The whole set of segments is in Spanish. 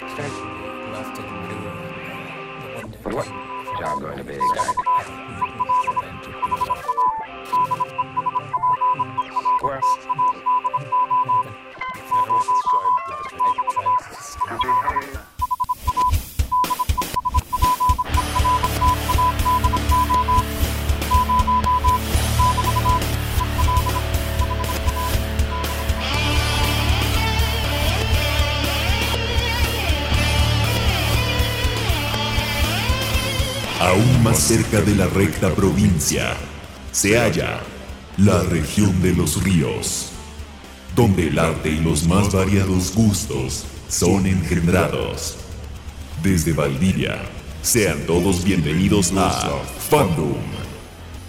Start lofted blue. The job going to be exactly? Cerca de la recta provincia se halla la región de los ríos, donde el arte y los más variados gustos son engendrados. Desde Valdivia, sean todos bienvenidos a Fandom,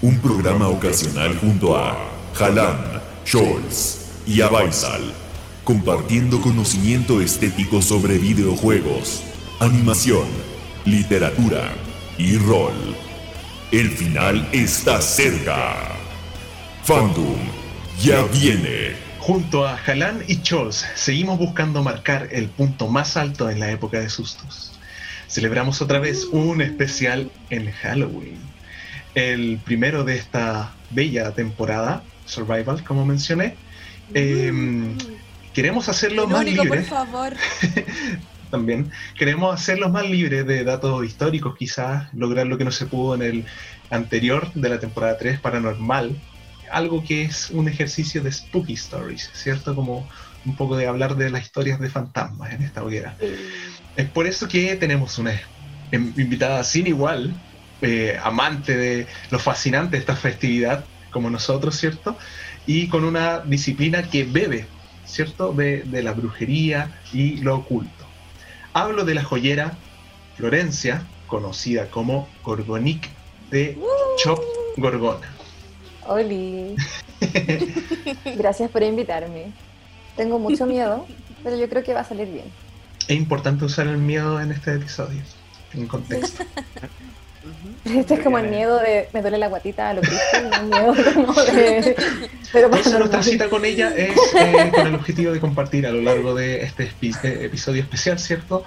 un programa ocasional junto a Halan, Scholz y Abaisal, compartiendo conocimiento estético sobre videojuegos, animación, literatura y rol. El final está cerca. Fandom ya viene. Junto a Halan y Scholz, seguimos buscando marcar el punto más alto en la época de sustos. Celebramos otra vez un especial en Halloween. El primero de esta bella temporada, Survival, como mencioné. Em, queremos hacerlo El más único, libre. por favor. también. Queremos hacerlos más libres de datos históricos, quizás, lograr lo que no se pudo en el anterior de la temporada 3, Paranormal. Algo que es un ejercicio de Spooky Stories, ¿cierto? Como un poco de hablar de las historias de fantasmas en esta hoguera. Es por eso que tenemos una em- invitada sin igual, eh, amante de lo fascinante de esta festividad, como nosotros, ¿cierto? Y con una disciplina que bebe, ¿cierto? De, de la brujería y lo oculto. Hablo de la joyera Florencia, conocida como Gorgonic de Chop Gorgona. Oli. Gracias por invitarme. Tengo mucho miedo, pero yo creo que va a salir bien. Es importante usar el miedo en este episodio, en contexto. Este es como el miedo de me duele la guatita a lo que un miedo como de. Pero Por eso nuestra cita con ella es eh, con el objetivo de compartir a lo largo de este eh, episodio especial, ¿cierto?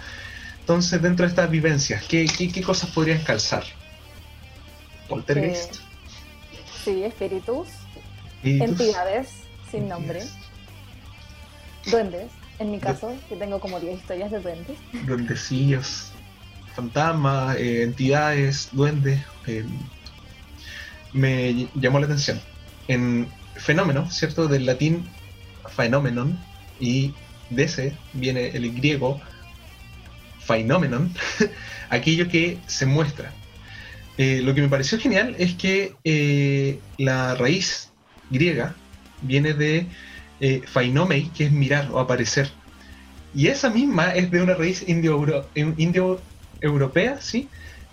Entonces, dentro de estas vivencias, ¿qué, qué, qué cosas podrían calzar? Poltergeist. Sí, espíritus, ¿Y tus- entidades sin nombre, duendes. En mi caso, que tengo como 10 historias de duendes. duendecillos, fantasmas, eh, entidades, duendes. eh, me llamó la atención. En fenómeno, ¿cierto? Del latín phenomenon y de ese viene el griego phenomenon, aquello que se muestra. Eh, lo que me pareció genial es que eh, la raíz griega viene de phainomei, que es mirar o aparecer. Y esa misma es de una raíz indio-euro- em- indio-europea, ¿sí?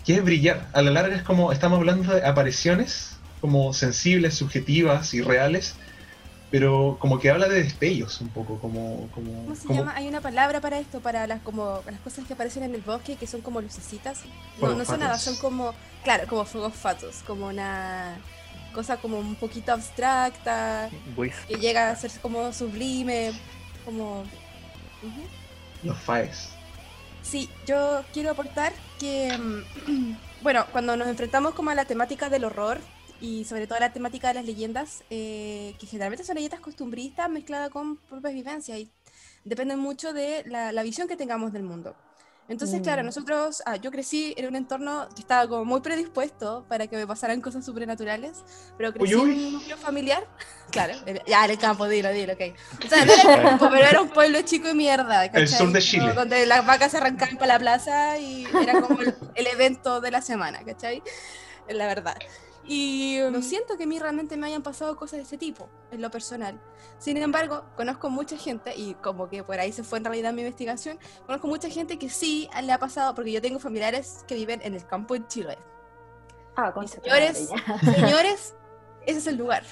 Que es brillar. A la larga es como, estamos hablando de apariciones como sensibles, subjetivas y reales, pero como que habla de destellos un poco, como... como, ¿Cómo se como- llama? Hay una palabra para esto, para las como las cosas que aparecen en el bosque, que son como lucecitas. No, no son nada, son como, claro, como fuegos fatos, como una cosa como un poquito abstracta, que llega a ser como sublime, como... Los faes. Sí, yo quiero aportar que, mm, bueno, cuando nos enfrentamos como a la temática del horror y sobre todo a la temática de las leyendas, eh, que generalmente son leyendas costumbristas mezcladas con propias vivencias y dependen mucho de la, la visión que tengamos del mundo. Entonces, claro, Mm. nosotros, ah, yo crecí en un entorno que estaba como muy predispuesto para que me pasaran cosas sobrenaturales, pero crecí Uy, uy. en un núcleo familiar, claro, ya en el campo, dilo, dilo, ok. O sea, no era el campo, pero era un pueblo chico y mierda, El sur ¿cachai? de Chile. Como Donde las vacas se arrancaban para la plaza y era como el, el evento de la semana, ¿cachai? La verdad. Y no siento que a mí realmente me hayan pasado cosas de ese tipo, en lo personal. Sin embargo, conozco mucha gente, y como que por ahí se fue en realidad mi investigación, conozco mucha gente que sí le ha pasado, porque yo tengo familiares que viven en el campo en Chile. Ah, con señores, señores, ese es el lugar.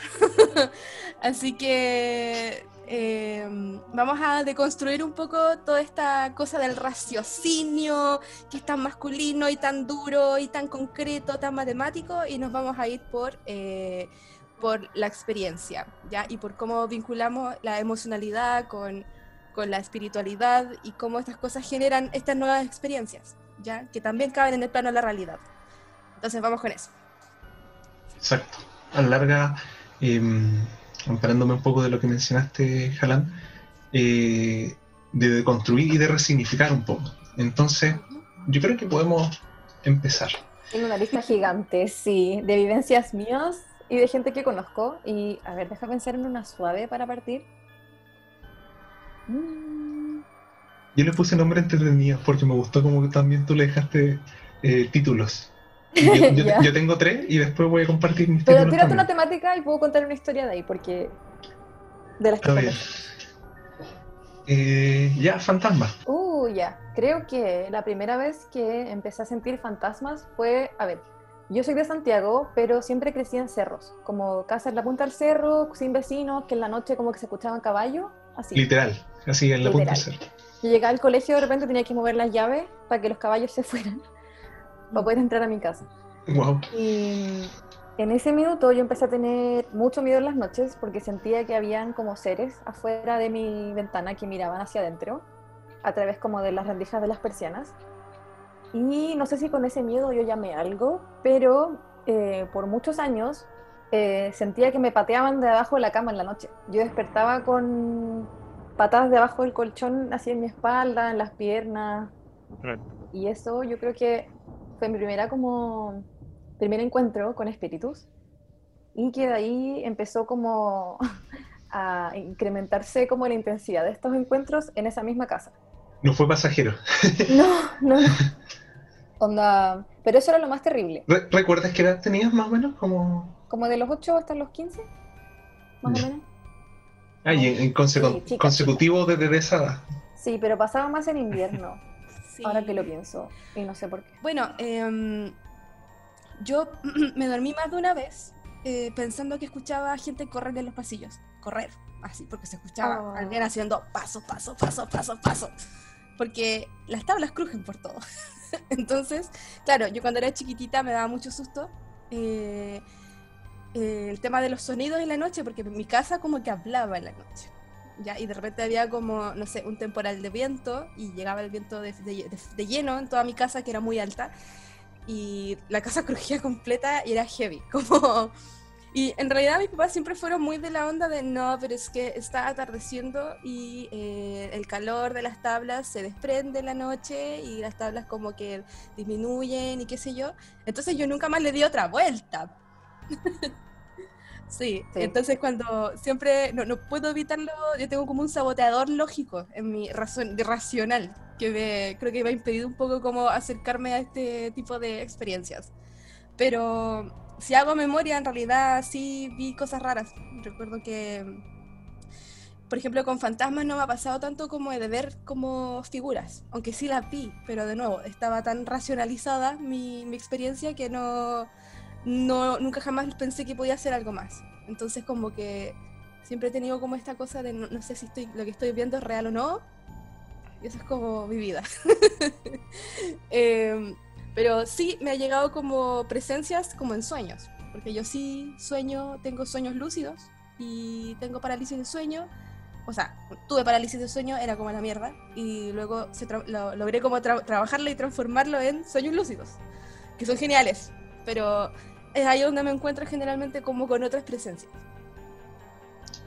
Así que eh, vamos a deconstruir un poco toda esta cosa del raciocinio, que es tan masculino y tan duro y tan concreto, tan matemático, y nos vamos a ir por, eh, por la experiencia, ¿ya? Y por cómo vinculamos la emocionalidad con, con la espiritualidad y cómo estas cosas generan estas nuevas experiencias, ¿ya? Que también caben en el plano de la realidad. Entonces vamos con eso. Exacto. A la larga, em, comparándome un poco de lo que mencionaste, Jalan, eh, de construir y de resignificar un poco. Entonces, yo creo que podemos empezar. Tengo una lista gigante, sí, de vivencias mías y de gente que conozco. Y a ver, deja pensar en una suave para partir. Mm, Yo le puse nombre entretenido porque me gustó como que también tú le dejaste eh, títulos. Yo, yo- Ya. yo tengo tres y después voy a compartir mis Pero tírate una temática y puedo contar una historia de ahí, porque. De las que. Eh, ya, fantasma. Uh, ya. Creo que la primera vez que empecé a sentir fantasmas fue, a ver, yo soy de Santiago, pero siempre crecí en cerros, como casa en la punta del cerro, sin vecinos, que en la noche como que se escuchaban caballos, así. Literal. Así en la punta del cerro. Yo llegaba al colegio de repente tenía que mover las llaves para que los caballos se fueran, para poder entrar a mi casa. Wow. Y en ese minuto yo empecé a tener mucho miedo en las noches porque sentía que habían como seres afuera de mi ventana que miraban hacia adentro, a través como de las rendijas de las persianas. Y no sé si con ese miedo yo llamé algo, pero eh, por muchos años eh, sentía que me pateaban de abajo de la cama en la noche. Yo despertaba con patadas debajo del colchón, así en mi espalda, en las piernas, y eso yo creo que fue mi primera como primer encuentro con espíritus y que de ahí empezó como a incrementarse como la intensidad de estos encuentros en esa misma casa. No fue pasajero. No, no, no. Onda, pero eso era lo más terrible. Re- ¿Recuerdas qué edad tenías más o menos? Como... Como de los 8 hasta los 15, más o menos. Ah, y en, en consecu- Sí, chica, consecutivo desde de esa edad. Sí, pero pasaba más en invierno, Sí. ahora que lo pienso, y no sé por qué. Bueno, em, yo me dormí más de una vez eh, pensando que escuchaba gente correr en los pasillos. Correr, así, porque se escuchaba Oh. alguien haciendo paso, paso, paso, paso, paso. Porque las tablas crujen por todo. Entonces, claro, yo cuando era chiquitita me daba mucho susto. eh, eh, el tema de los sonidos en la noche, porque mi casa como que hablaba en la noche. ¿Ya? Y de repente había como, no sé, un temporal de viento y llegaba el viento de, de- de- lleno en toda mi casa, que era muy alta, y la casa crujía completa y era heavy, como... Y en realidad mis papás siempre fueron muy de la onda de no, pero es que está atardeciendo y eh, el calor de las tablas se desprende en la noche y las tablas como que disminuyen y qué sé yo. Entonces yo nunca más le di otra vuelta. sí, Sí. entonces cuando siempre, no, no puedo evitarlo, yo tengo como un saboteador lógico en mi razón, racional, que me, creo que me ha impedido un poco como acercarme a este tipo de experiencias. Pero si hago memoria, en realidad sí vi cosas raras. Recuerdo que, por ejemplo, con fantasmas no me ha pasado tanto como de ver como figuras, aunque sí las vi, pero de nuevo, estaba tan racionalizada mi, mi experiencia que no, no, nunca jamás pensé que podía hacer algo más. Entonces como que siempre he tenido como esta cosa de no, no sé si estoy, lo que estoy viendo es real o no. Y eso es como mi vida. Em, pero sí me ha llegado como presencias como en sueños, porque yo sí sueño, tengo sueños lúcidos y tengo parálisis de sueño. O sea, tuve parálisis de sueño, era como la mierda, y luego se lo- logré como tra- trabajarlo y transformarlo en sueños lúcidos, que son geniales, pero es ahí donde me encuentro generalmente como con otras presencias.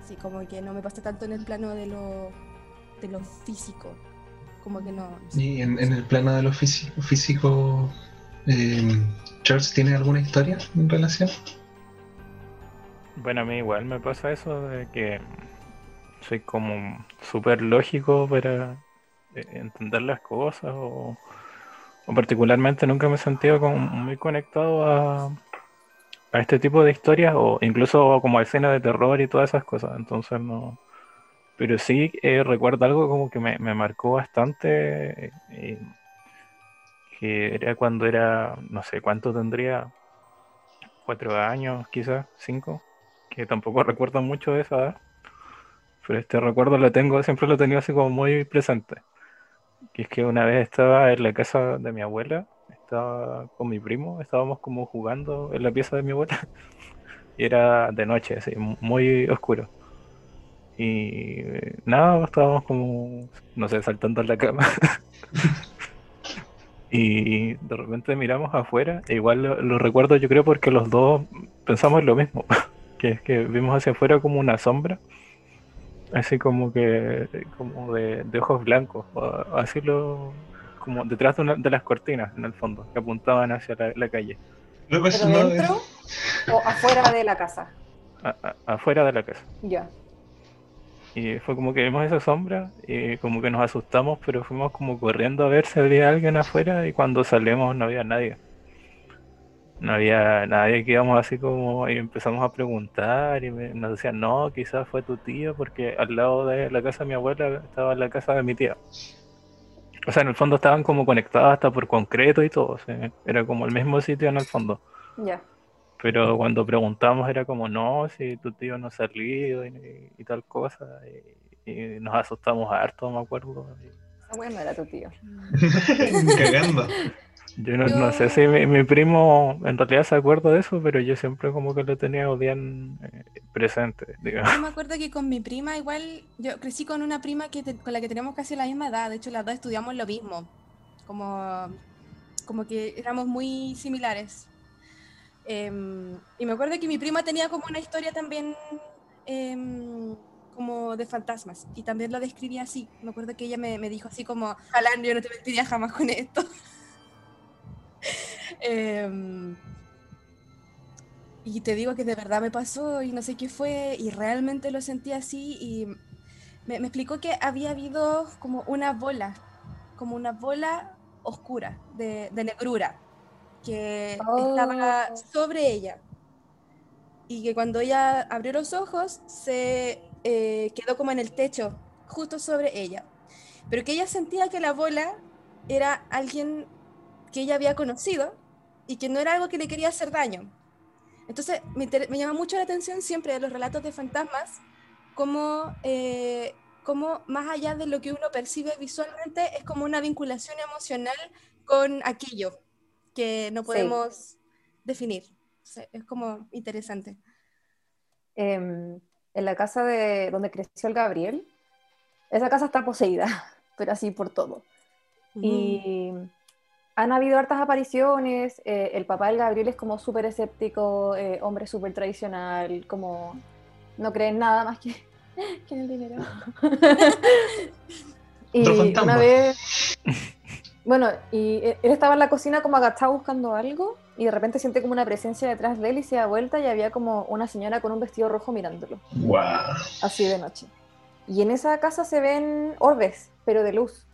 Sí, como que no me pasa tanto en el plano de lo, de lo físico, como que no... no sé. Y en, en el plano de lo físico, físico eh, George, ¿tiene alguna historia en relación? Bueno, a mí igual me pasa eso de que soy como súper lógico para eh, entender las cosas o, o particularmente nunca me he sentido como muy conectado a, a este tipo de historias o incluso como a escenas de terror y todas esas cosas. Entonces no... Pero sí eh, recuerdo algo como que me, me marcó bastante, eh, que era cuando era, no sé cuánto tendría, cuatro años, quizás, cinco, que tampoco recuerdo mucho de esa edad, pero este recuerdo lo tengo, siempre lo he tenido así como muy presente. Que es que una vez estaba en la casa de mi abuela, estaba con mi primo, estábamos como jugando en la pieza de mi abuela, y era de noche, así, muy oscuro. Y eh, nada, estábamos como, no sé, saltando en la cama. y de repente miramos afuera, e igual lo, recuerdo yo creo porque los dos pensamos lo mismo, que es que vimos hacia afuera como una sombra, así como que, como de, de ojos blancos, así lo, como detrás de, una- de las cortinas en el fondo, que apuntaban hacia la, la calle, ¿Pero no dentro o afuera de la casa? a- a- afuera de la casa. Ya. Y fue como que vimos esa sombra y como que nos asustamos, pero fuimos como corriendo a ver si había alguien afuera y cuando salimos no había nadie. No había nadie que íbamos así como y empezamos a preguntar y me- nos decían, no, quizás fue tu tío porque al lado de la casa de mi abuela estaba la casa de mi tía. O sea, en el fondo estaban como conectados hasta por concreto y todo, o sea, era como el mismo sitio en el fondo. Ya. Pero cuando preguntamos era como, no, si tu tío no ha salido y, y tal cosa. Y, y nos asustamos harto, me acuerdo. Esa wea no era tu tío. cagando. Yo no, no sé si mi, mi primo en realidad se acuerda de eso, pero yo siempre como que lo tenía bien eh, presente, digamos. Yo me acuerdo que con mi prima igual, yo crecí con una prima que te- con la que tenemos casi la misma edad, de hecho las dos estudiamos lo mismo, como, como que éramos muy similares. Em, y me acuerdo que mi prima tenía como una historia también em, como de fantasmas y también lo describía así. Me acuerdo que ella me, me dijo así como, ojalá yo no te mentiría jamás con esto. Em, y te digo que de verdad me pasó y no sé qué fue y realmente lo sentí así y me, me explicó que había habido como una bola, como una bola oscura de, de negrura que estaba Oh. sobre ella y que cuando ella abrió los ojos se eh, quedó como en el techo justo sobre ella, pero que ella sentía que la bola era alguien que ella había conocido y que no era algo que le quería hacer daño. Entonces, me, llama mucho la atención siempre de los relatos de fantasmas, como, eh, como más allá de lo que uno percibe visualmente, es como una vinculación emocional con aquello que no podemos definir. Es como interesante. Em, en la casa de donde creció el Gabriel, esa casa está poseída, pero así por todo. Y han habido hartas apariciones. eh, el papá del Gabriel es como súper escéptico, eh, hombre súper tradicional, como no cree en nada más que, que en el dinero. y una vez, bueno, y e- él estaba en la cocina como agachado buscando algo y de repente siente como una presencia detrás de él y se da vuelta y había como una señora con un vestido rojo mirándolo Guau. así de noche. Y en esa casa se ven orbes, pero de luz.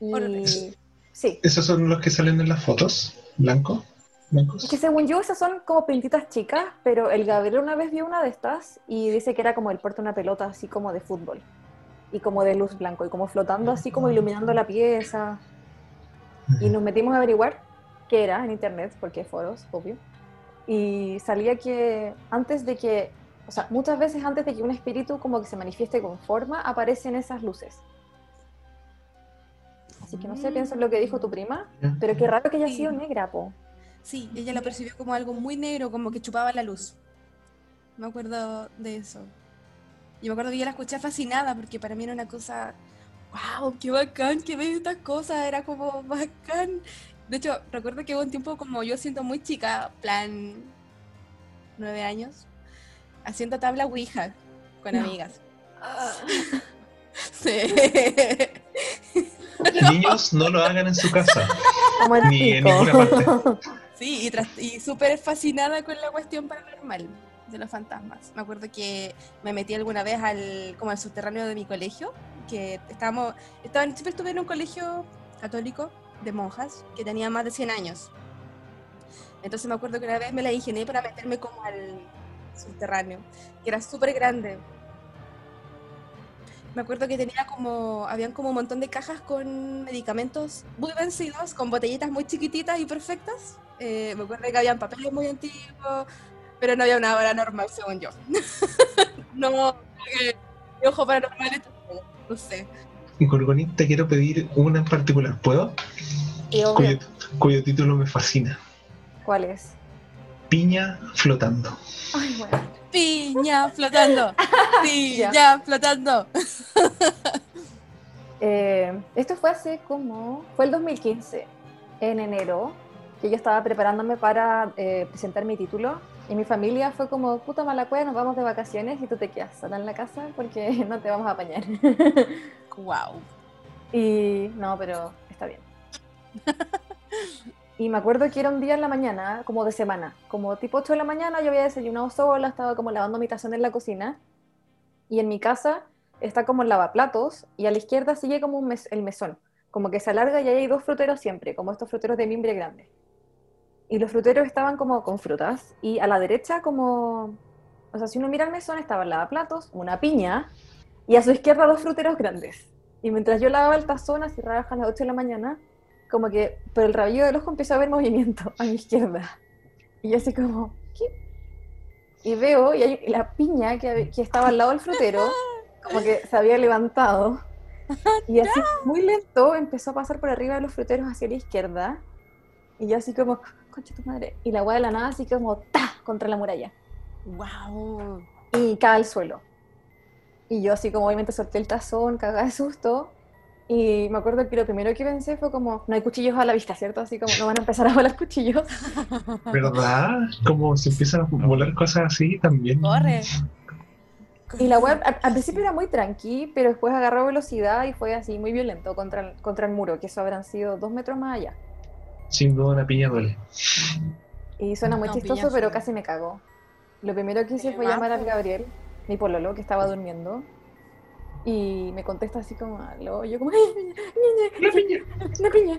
Y Orbes. Sí, ¿Esos son los que salen en las fotos? ¿Blanco? ¿Blancos? es que según yo esas son como pintitas chicas, pero el Gabriel una vez vio una de estas y dice que era como el puerto de una pelota así como de fútbol. Y como de luz blanco, y como flotando así como iluminando la pieza. Y nos metimos a averiguar qué era en internet, porque foros, obvio. Y salía que antes de que, o sea, muchas veces antes de que un espíritu como que se manifieste con forma, aparecen esas luces. Así que no sé, Mm. pienso en lo que dijo tu prima, pero qué raro que haya Sí. sido negra, po. Sí, ella lo percibió como algo muy negro, como que chupaba la luz. Me acuerdo de eso. Y me acuerdo que yo la escuché fascinada porque para mí era una cosa, wow, qué bacán que ves estas cosas, era como bacán. De hecho, recuerdo que hubo un tiempo como yo siento muy chica, plan nueve años, haciendo tabla Ouija con No. amigas. Sí. Niños, no lo hagan en su casa. Como el Ni en ninguna Sí, y, tras- y súper fascinada con la cuestión paranormal de los fantasmas. Me acuerdo que me metí alguna vez al, como al subterráneo de mi colegio, que estábamos, estaban, siempre estuve en un colegio católico de monjas que tenía más de 100 años. Entonces me acuerdo que una vez me la ingenié para meterme como al subterráneo, que era súper grande. Me acuerdo que tenía como, habían como un montón de cajas con medicamentos muy vencidos, con botellitas muy chiquititas y perfectas. Eh, me acuerdo que habían papeles muy antiguos, pero no había una hora normal, según yo. no, mi ojo paranormal no sé. Gorgonita, te quiero pedir una en particular. ¿Puedo? Cuyo, cuyo título me fascina. ¿Cuál es? Piña flotando. Ay, bueno. Piña flotando. Piña flotando. Eh, esto fue hace como, fue el 2015, en enero, que yo estaba preparándome para eh, presentar mi título y mi familia fue como, puta mala cueva, nos vamos de vacaciones y tú te quedas sola en la casa porque no te vamos a apañar. wow. Y no, pero está bien. Y me acuerdo que era un día en la mañana, como de semana, como tipo 8 de la mañana, yo había desayunado sola, estaba como lavando mi tazón en la cocina. Y en mi casa está como el lavaplatos y a la izquierda sigue como el mesón, como que se alarga y ahí hay dos fruteros siempre, como estos fruteros de mimbre grande. Y los fruteros estaban como con frutas y a la derecha como, o sea, si uno mira el mesón estaba el lavaplatos, una piña y a su izquierda dos fruteros grandes. Y mientras yo lavaba el tazón, así a las 8 de la mañana, como que por el rabillo del ojo empezó a ver movimiento a mi izquierda. Y yo así como, ¿qué? Y veo, y hay la piña que, que estaba al lado del frutero, como que se había levantado. Y así, muy lento, empezó a pasar por arriba de los fruteros hacia la izquierda. Y yo así como, concha tu madre. Y la agua de la nada así como, ¡ta! contra la muralla. ¡Wow! Y cae al suelo. Y yo así como obviamente solté el tazón, cagada de susto. Y me acuerdo que lo primero que pensé fue como, no hay cuchillos a la vista, ¿cierto? Así como, no van a empezar a volar cuchillos. ¿Verdad? Como se empiezan a volar cosas así también. Corre. Y la web al, principio era muy tranqui, pero después agarró velocidad y fue así muy violento contra el, contra el muro, que eso habrán sido dos metros más allá. Sin duda una piña duele. Y suena muy No, chistoso, pero casi me cagó. Lo primero que hice fue llamar al. Gabriel, mi pololo, que estaba durmiendo. Y me contesta así como, aló, y yo como, ¡ay, ¡La piña! una piña!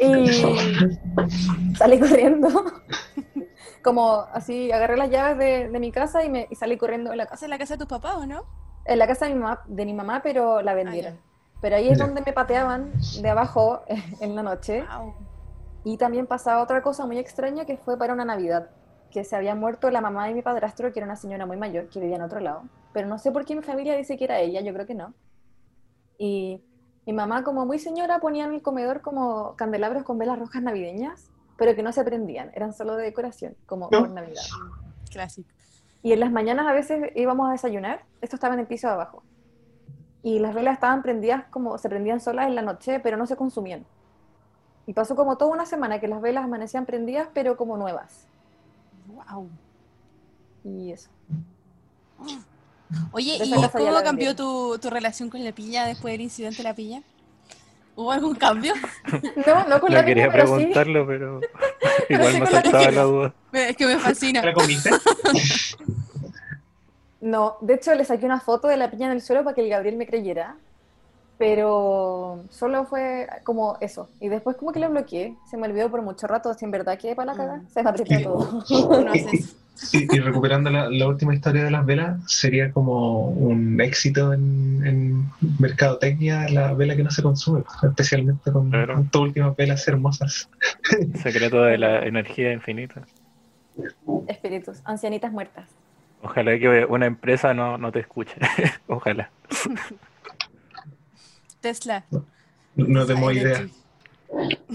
y salí corriendo. como así, agarré las llaves de, de mi casa y, me, y salí corriendo de la casa. ¿Esa es la casa de tus papás o no? En la casa de mi mamá, de mi mamá pero la vendieron. ya. pero ahí es donde me pateaban de abajo en la noche. Wow. Y también pasaba otra cosa muy extraña que fue para una Navidad, que se había muerto la mamá de mi padrastro, que era una señora muy mayor, que vivía en otro lado. Pero no sé por qué mi familia dice que era ella, yo creo que no. Y mi mamá, como muy señora, ponía en el comedor como candelabros con velas rojas navideñas, pero que no se prendían, eran solo de decoración, como No. por Navidad. Clásico. Y en las mañanas a veces íbamos a desayunar, esto estaba en el piso de abajo. Y las velas estaban prendidas como se prendían solas en la noche, pero no se consumían. Y pasó como toda una semana que las velas amanecían prendidas, pero como nuevas. Wow. Y eso. Oye, De ¿y cómo la cambió tu, tu relación con la piña después del incidente de la piña? ¿Hubo algún cambio? No, no con No la quería piña, pero sí. preguntarlo, pero igual me la saltaba la duda. Es que me fascina. ¿La comiste? No, de hecho le saqué una foto de la piña en el suelo para que el Gabriel me creyera. Pero solo fue como eso. Y después como que lo bloqueé. Se me olvidó por mucho rato. Si en verdad quedé para la caga, Mm. se me apretó todo. Y, y recuperando la, la última historia de las velas, sería como un éxito en, en mercadotecnia la vela que no se consume, especialmente con Claro. estas últimas velas hermosas. Secreto de la energía infinita. Espíritus, ancianitas muertas. Ojalá que una empresa no, no te escuche. Ojalá. Tesla. No tengo idea.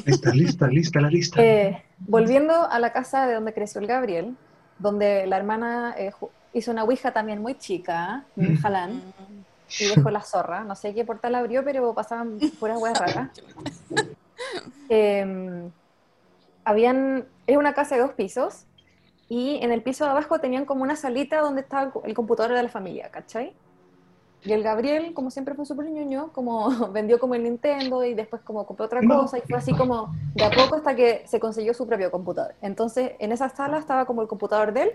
Lista, lista, lista la lista. Eh, volviendo a la casa de donde creció el Gabriel, donde la hermana eh, hizo una ouija también muy chica, Mm. jalán, y dejó la zorra. No sé qué portal abrió, pero pasaban puras hueas raras. Eh, habían, es una casa de dos pisos, y en el piso de abajo tenían como una salita donde estaba el computador de la familia, ¿cachai? Y el Gabriel, como siempre fue súper ñoño, como vendió como el Nintendo y después como compró otra No. cosa y fue así como de a poco hasta que se consiguió su propio computador. Entonces, en esa sala estaba como el computador de él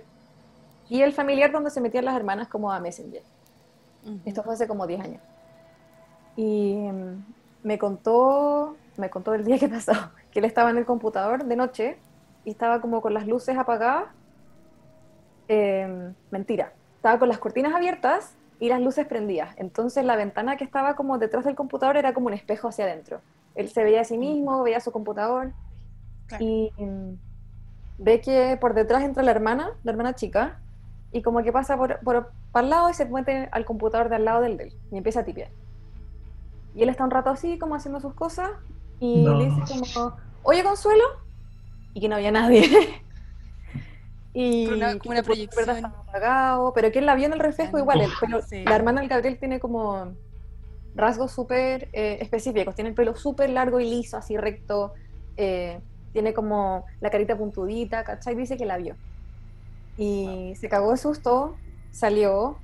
y el familiar donde se metían las hermanas como a Messenger. Ujú. Esto fue hace como 10 años. Y mm, me contó, me contó el día que pasó, que él estaba en el computador de noche y estaba como con las luces apagadas. Eh, mentira, estaba con las cortinas abiertas y las luces prendidas. Entonces la ventana que estaba como detrás del computador era como un espejo hacia adentro. Él se veía a sí mismo, veía su computador Claro. y mm, ve que por detrás entra la hermana, la hermana chica, y como que pasa por, por, para el lado y se mete al computador de al lado del de él y empieza a tipear. Y él está un rato así, como haciendo sus cosas, y No. le dice como, oye Consuelo, y que no había nadie. Y Pero una- como una proyección. apagado, pero que él la vio en el reflejo igual. Sí. La hermana del Gabriel tiene como rasgos súper eh, específicos. Tiene el pelo súper largo y liso, así recto. eh, tiene como la carita puntudita, ¿cachai? Dice que la vio. Y se cagó de susto, salió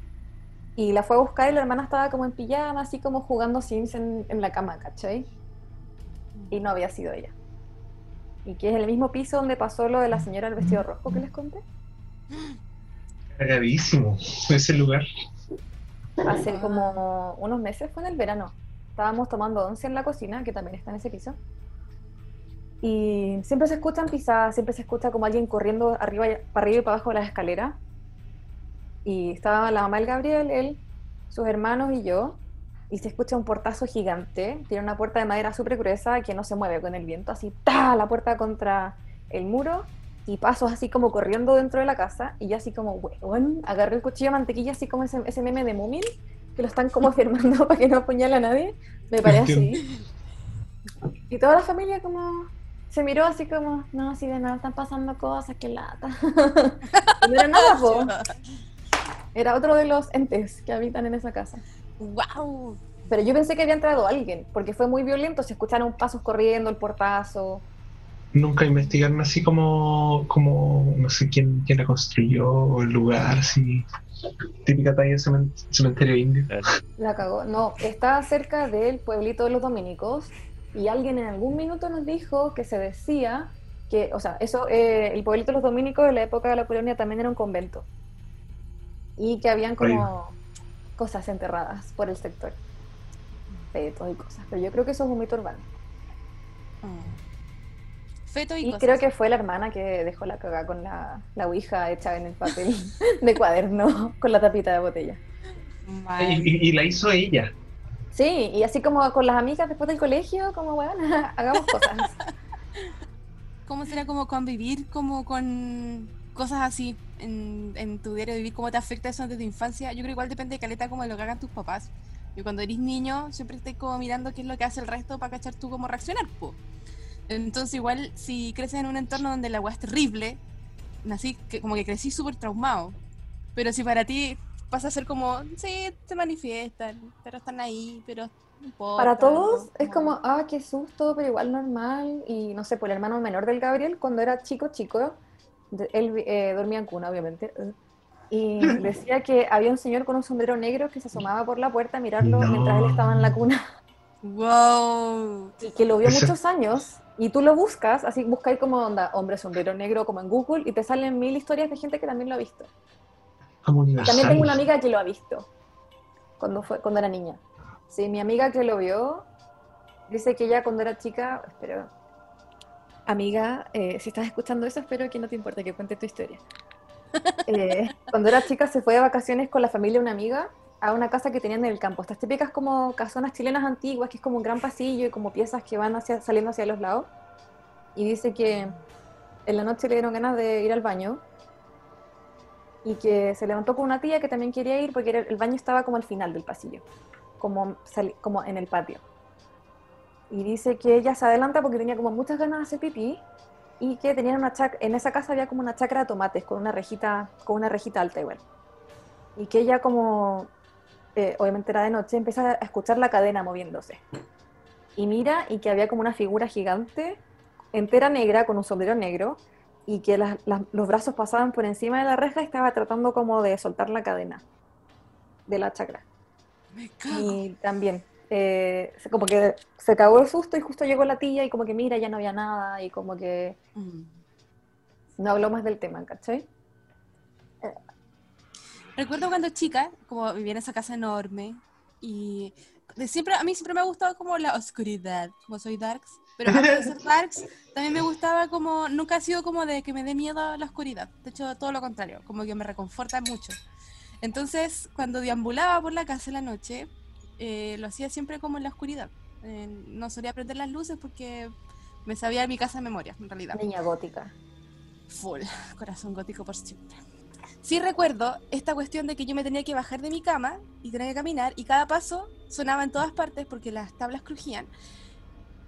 y la fue a buscar y la hermana estaba como en pijama, así como jugando Sims en, en la cama, ¿cachai? Y no había sido ella. Y que es el mismo piso donde pasó lo de la señora del vestido rojo que les conté. Cagadísimo ese lugar. Hace como unos meses, fue en el verano. Estábamos tomando once en la cocina, que también está en ese piso. Y siempre se escuchan pisadas, siempre se escucha como alguien corriendo arriba, para arriba y para abajo de las escaleras. Y estaba la mamá del Gabriel, él, sus hermanos y yo. Y se escucha un portazo gigante. Tiene una puerta de madera súper gruesa que no se mueve con el viento. Así, ¡ta! La puerta contra el muro. Y pasos así como corriendo dentro de la casa. Y yo así como, weón, agarré el cuchillo de mantequilla, así como ese, ese meme de Moomin, que lo están como firmando para que no apuñale a nadie. Me paré así. Y toda la familia como se miró así como, no, si de nada están pasando cosas, qué lata. y no era nada, po. Era otro de los entes que habitan en esa casa. ¡Wow! Pero yo pensé que había entrado alguien, porque fue muy violento, se escucharon pasos corriendo, el portazo. Nunca investigaron así como, como no sé quién, quién la construyó o el lugar, así. Típica talla de cemen- cementerio indio. La cagó. No, está cerca del pueblito de los dominicos y alguien en algún minuto nos dijo que se decía que, o sea, eso, eh, el pueblito de los dominicos en la época de la colonia también era un convento y que habían como cosas enterradas por el sector. Fetos y cosas, pero yo creo que eso es un mito urbano. Feto y, Y cosas. creo que fue la hermana que dejó la cagada con la, la ouija hecha en el papel de cuaderno con la tapita de botella. Y, y- y la hizo ella. Sí, y así como con las amigas después del colegio, como bueno, hagamos cosas. ¿Cómo será como convivir como con cosas así en, en tu diario de vivir? ¿Cómo te afecta eso desde tu infancia? Yo creo que igual depende de caleta como de lo que hagan tus papás. Y cuando eres niño siempre estás como mirando qué es lo que hace el resto para cachar tú cómo reaccionar. po. Entonces igual si creces en un entorno donde la weá es terrible, nací que como que crecí súper traumado. Pero si para ti pasa a ser como, sí, se manifiestan, pero están ahí, pero importa. Para todos ¿no? es como, ah, qué susto, pero igual normal. Y no sé, por el hermano menor del Gabriel, cuando era chico, chico, él eh, dormía en cuna, obviamente. Y decía que había un señor con un sombrero negro que se asomaba por la puerta a mirarlo No. mientras él estaba en la cuna. Wow. Y que lo vio muchos años. Y tú lo buscas, así buscáis como onda, hombre sombrero negro, como en Google, y te salen mil historias de gente que también lo ha visto. Como También tengo una amiga que lo ha visto cuando fue cuando era niña. Sí, mi amiga que lo vio dice que ella cuando era chica, espero, amiga, eh, si estás escuchando eso, espero que no te importe que cuente tu historia. Eh, cuando era chica se fue de vacaciones con la familia de una amiga a una casa que tenían en el campo. Estas típicas como casonas chilenas antiguas, que es como un gran pasillo y como piezas que van hacia, saliendo hacia los lados. Y dice que en la noche le dieron ganas de ir al baño y que se levantó con una tía que también quería ir porque el baño estaba como al final del pasillo, como en el patio. Y dice que ella se adelanta porque tenía como muchas ganas de hacer pipí y que tenían una en esa casa había como una chacra de tomates con una rejita, con una rejita alta igual. Y que ella como, eh, obviamente era de noche, empieza a escuchar la cadena moviéndose. Y mira y que había como una figura gigante, entera negra, con un sombrero negro, y que las- las- los brazos pasaban por encima de la reja y estaba tratando como de soltar la cadena de la chacra. Me cago. Y también, eh, como que se cagó el susto y justo llegó la tía y como que mira, ya no había nada y como que Mm. no habló más del tema, ¿cachai? Recuerdo cuando chica, como vivía en esa casa enorme y de siempre a mí siempre me ha gustado como la oscuridad, como soy darks, pero antes de ser darks también me gustaba como nunca ha sido como de que me dé miedo la oscuridad, de hecho todo lo contrario, como que me reconforta mucho. Entonces, cuando deambulaba por la casa en la noche, eh, lo hacía siempre como en la oscuridad. Eh, no solía prender las luces porque me sabía mi casa de memoria, en realidad. Niña gótica. Full, corazón gótico por siempre. Sí recuerdo esta cuestión de que yo me tenía que bajar de mi cama y tenía que caminar y cada paso sonaba en todas partes porque las tablas crujían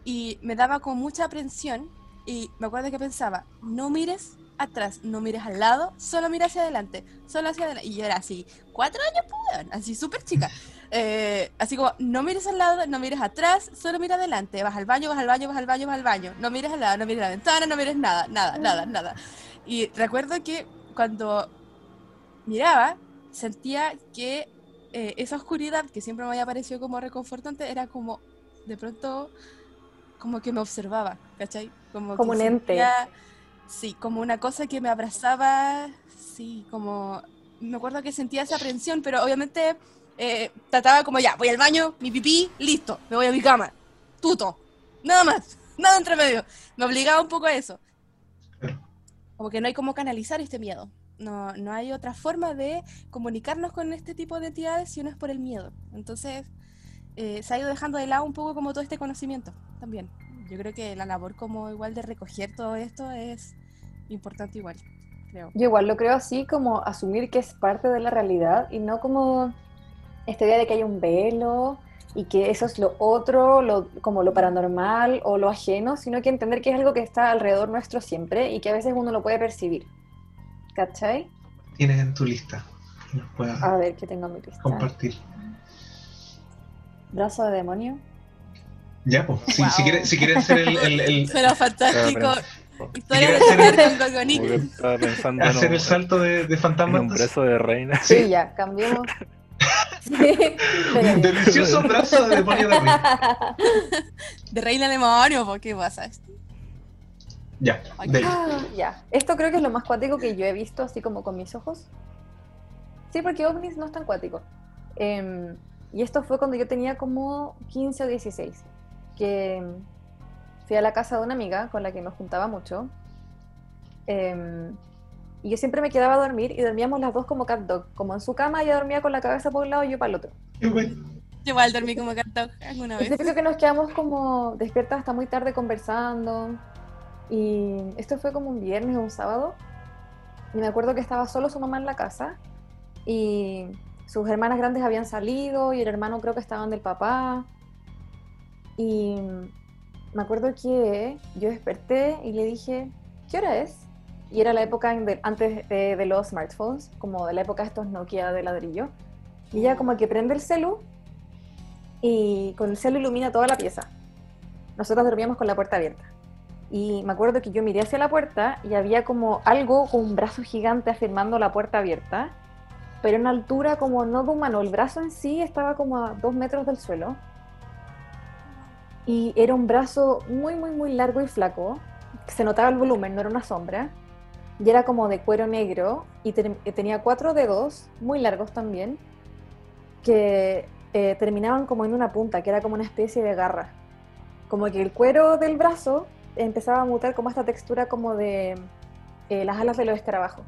y me daba con mucha aprensión y me acuerdo que pensaba, no mires atrás, no mires al lado, solo mira hacia adelante, solo hacia adelante. Y yo era así, cuatro años, pues, así súper chica. Eh, así como, no mires al lado, no mires atrás, solo mira adelante. Vas al baño, vas al baño, vas al baño, vas al baño. No mires al lado, no mires la ventana, no mires nada, nada, nada, nada. Y recuerdo que cuando miraba, sentía que eh, esa oscuridad que siempre me había parecido como reconfortante era como, de pronto, como que me observaba, ¿cachai? Como, Como que un ente. sí, como una cosa que me abrazaba, sí, como, me acuerdo que sentía esa aprensión, pero obviamente eh, trataba como ya, voy al baño, mi pipí, listo, me voy a mi cama, tuto, nada más, nada entre medio. Me obligaba un poco a eso. Como que no hay cómo canalizar este miedo. No, no hay otra forma de comunicarnos con este tipo de entidades si no es por el miedo. Entonces, eh, se ha ido dejando de lado un poco como todo este conocimiento también. Yo creo que la labor como igual de recoger todo esto es importante igual, creo. Yo igual lo creo así como asumir que es parte de la realidad y no como esta idea de que hay un velo y que eso es lo otro, lo, como lo paranormal o lo ajeno, sino que entender que es algo que está alrededor nuestro siempre y que a veces uno lo puede percibir. ¿Cachai? Tienes en tu lista. que nos A ver, ¿qué tengo en mi lista? compartir. Brazo de demonio. Ya, pues. Si, Wow. si quieres si quieres hacer el, el- el- Suena fantástico. Historia de hacer el- que hacer el salto de, de fantasma. un brazo de reina. Sí, ya, cambiemos. Sí, pero- Delicioso brazo de demonio de reina. De Reina Demonio, ¿por qué pasa? Ya, Ay, dele. Ah, ya, esto creo que es lo más cuático que yo he visto, así como con mis ojos. Sí, porque ovnis no es tan cuático. Em, y esto fue cuando yo tenía como 15 o 16, que fui a la casa de una amiga con la que me juntaba mucho. Em, y yo siempre me quedaba a dormir y dormíamos las dos como cat dog, como en su cama, ella dormía con la cabeza por un lado y yo para el otro. Igual dormí como cartón alguna Es vez. típico que nos quedamos como despiertas hasta muy tarde conversando. Y esto fue como un viernes o un sábado. Y me acuerdo que estaba solo su mamá en la casa. Y sus hermanas grandes habían salido. Y el hermano creo que estaban del papá. Y me acuerdo que yo desperté y le dije, ¿qué hora es? Y era la época de- antes de, de los smartphones, como de la época de estos Nokia de ladrillo. Y ella como que prende el celu y con el celu ilumina toda la pieza. Nosotros dormíamos con la puerta abierta. Y me acuerdo que yo miré hacia la puerta y había como algo con un brazo gigante afirmando la puerta abierta, pero en altura como no de humano. El brazo en sí estaba como a dos metros del suelo. Y era un brazo muy, muy, muy largo y flaco. Se notaba el volumen, no era una sombra. Y era como de cuero negro y ten- tenía cuatro dedos, muy largos también, que eh, terminaban como en una punta, que era como una especie de garra. Como que el cuero del brazo empezaba a mutar como esta textura como de eh, las alas de los escarabajos.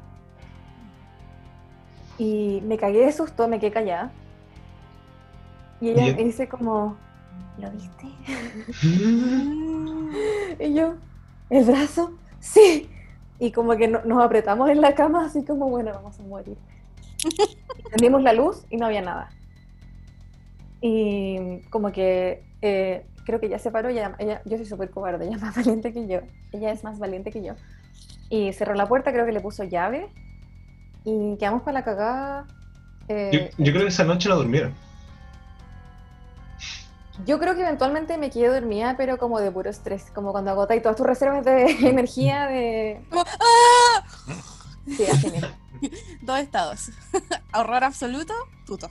Y me cagué de susto, me quedé callada. Y ella Bien. me dice como, ¿lo viste? Y yo, ¿el brazo? Sí. Y como que no- nos apretamos en la cama, así como, bueno, vamos a morir. Prendimos la luz y no había nada. Y como que eh, creo que ya se paró, ella, ella- yo soy súper cobarde, ella es más valiente que yo. Ella es más valiente que yo. Y cerró la puerta, creo que le puso llave. Y quedamos para la cagada. eh, Yo, yo creo que esa noche no durmieron. Yo creo que eventualmente me quedé dormida, pero como de puro estrés, como cuando agotáis todas tus reservas de energía de... ¡ah! Sí, así mismo. Dos estados. Horror absoluto, tuto.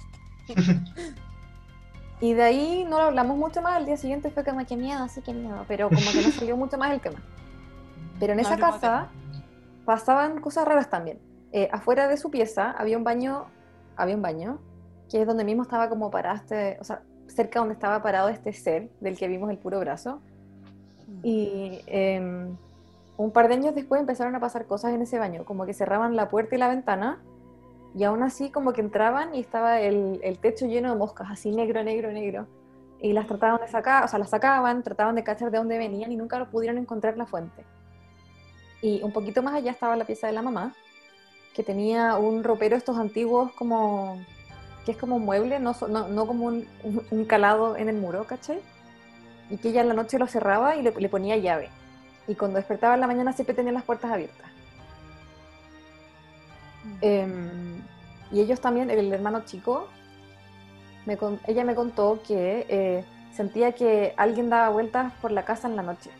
Y de ahí no lo hablamos mucho más, al día siguiente fue como que miedo, sí que miedo, pero como que no salió mucho más el tema. Pero en No esa casa pasaban cosas raras también. Eh, afuera de su pieza había un baño, había un baño, que es donde mismo estaba como parado este, o sea, cerca donde estaba parado este ser del que vimos el puro brazo. Y em, un par de años después empezaron a pasar cosas en ese baño, como que cerraban la puerta y la ventana, y aún así como que entraban y estaba el, el techo lleno de moscas, así negro, negro, negro. Y las trataban de sacar, o sea, las sacaban, trataban de cachar de dónde venían y nunca pudieron encontrar la fuente. Y un poquito más allá estaba la pieza de la mamá, que tenía un ropero estos antiguos como que es como un mueble, no, no, no como un, un- calado en el muro, ¿cachai? Y que ella en la noche lo cerraba y le, le ponía llave. Y cuando despertaba en la mañana siempre tenía las puertas abiertas. Em, y ellos también, el hermano chico, me con- ella me contó que eh, sentía que alguien daba vueltas por la casa en la noche.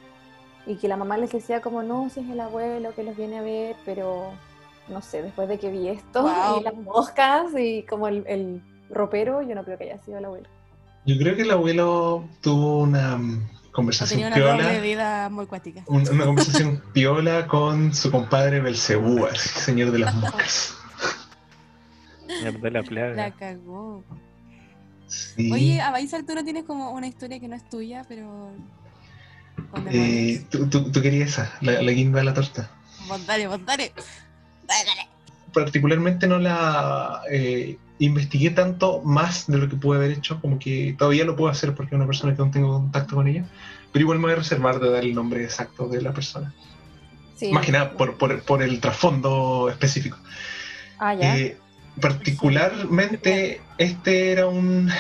Y que la mamá les decía como, no, si es el abuelo que los viene a ver, pero no sé, después de que vi esto y las moscas y como el, el ropero, yo no creo que haya sido el abuelo. Yo creo que el abuelo tuvo una mm, conversación tenía una piola. vida muy cuática. un- Una conversación piola con su compadre Belcebú, así, señor de las moscas. Señor de la plaga. La cagó. Sí. Oye, Abaisal, tú no tienes como una historia que no es tuya, pero. Eh, tú, tú- tú querías esa, la, la guinda de la torta. Vos dale, vos dale. Particularmente no la eh, investigué tanto más de lo que pude haber hecho, como que todavía lo puedo hacer porque es una persona que no tengo contacto con ella, pero igual me voy a reservar de dar el nombre exacto de la persona. Sí. Más que nada por, por- por el trasfondo específico. Ah, ya. Eh, particularmente, este era un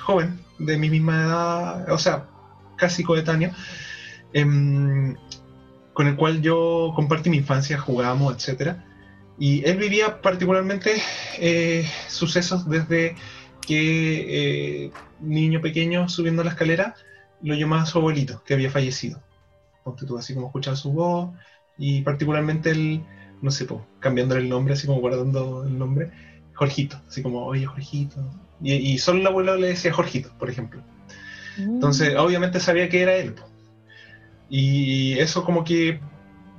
joven de mi misma edad, o sea, casi coetáneo, em, con el cual yo compartí mi infancia, jugábamos, etc. Y él vivía particularmente eh, sucesos desde que eh, niño pequeño subiendo la escalera lo llamaba su abuelito, que había fallecido. Tú así como escuchaba su voz, y particularmente él no sé, po, cambiándole el nombre, así como guardando el nombre, Jorgito, así como, oye, Jorgito. Y, y solo el abuelo le decía Jorgito, por ejemplo. Entonces, Mm. obviamente sabía que era él. po. Y eso como que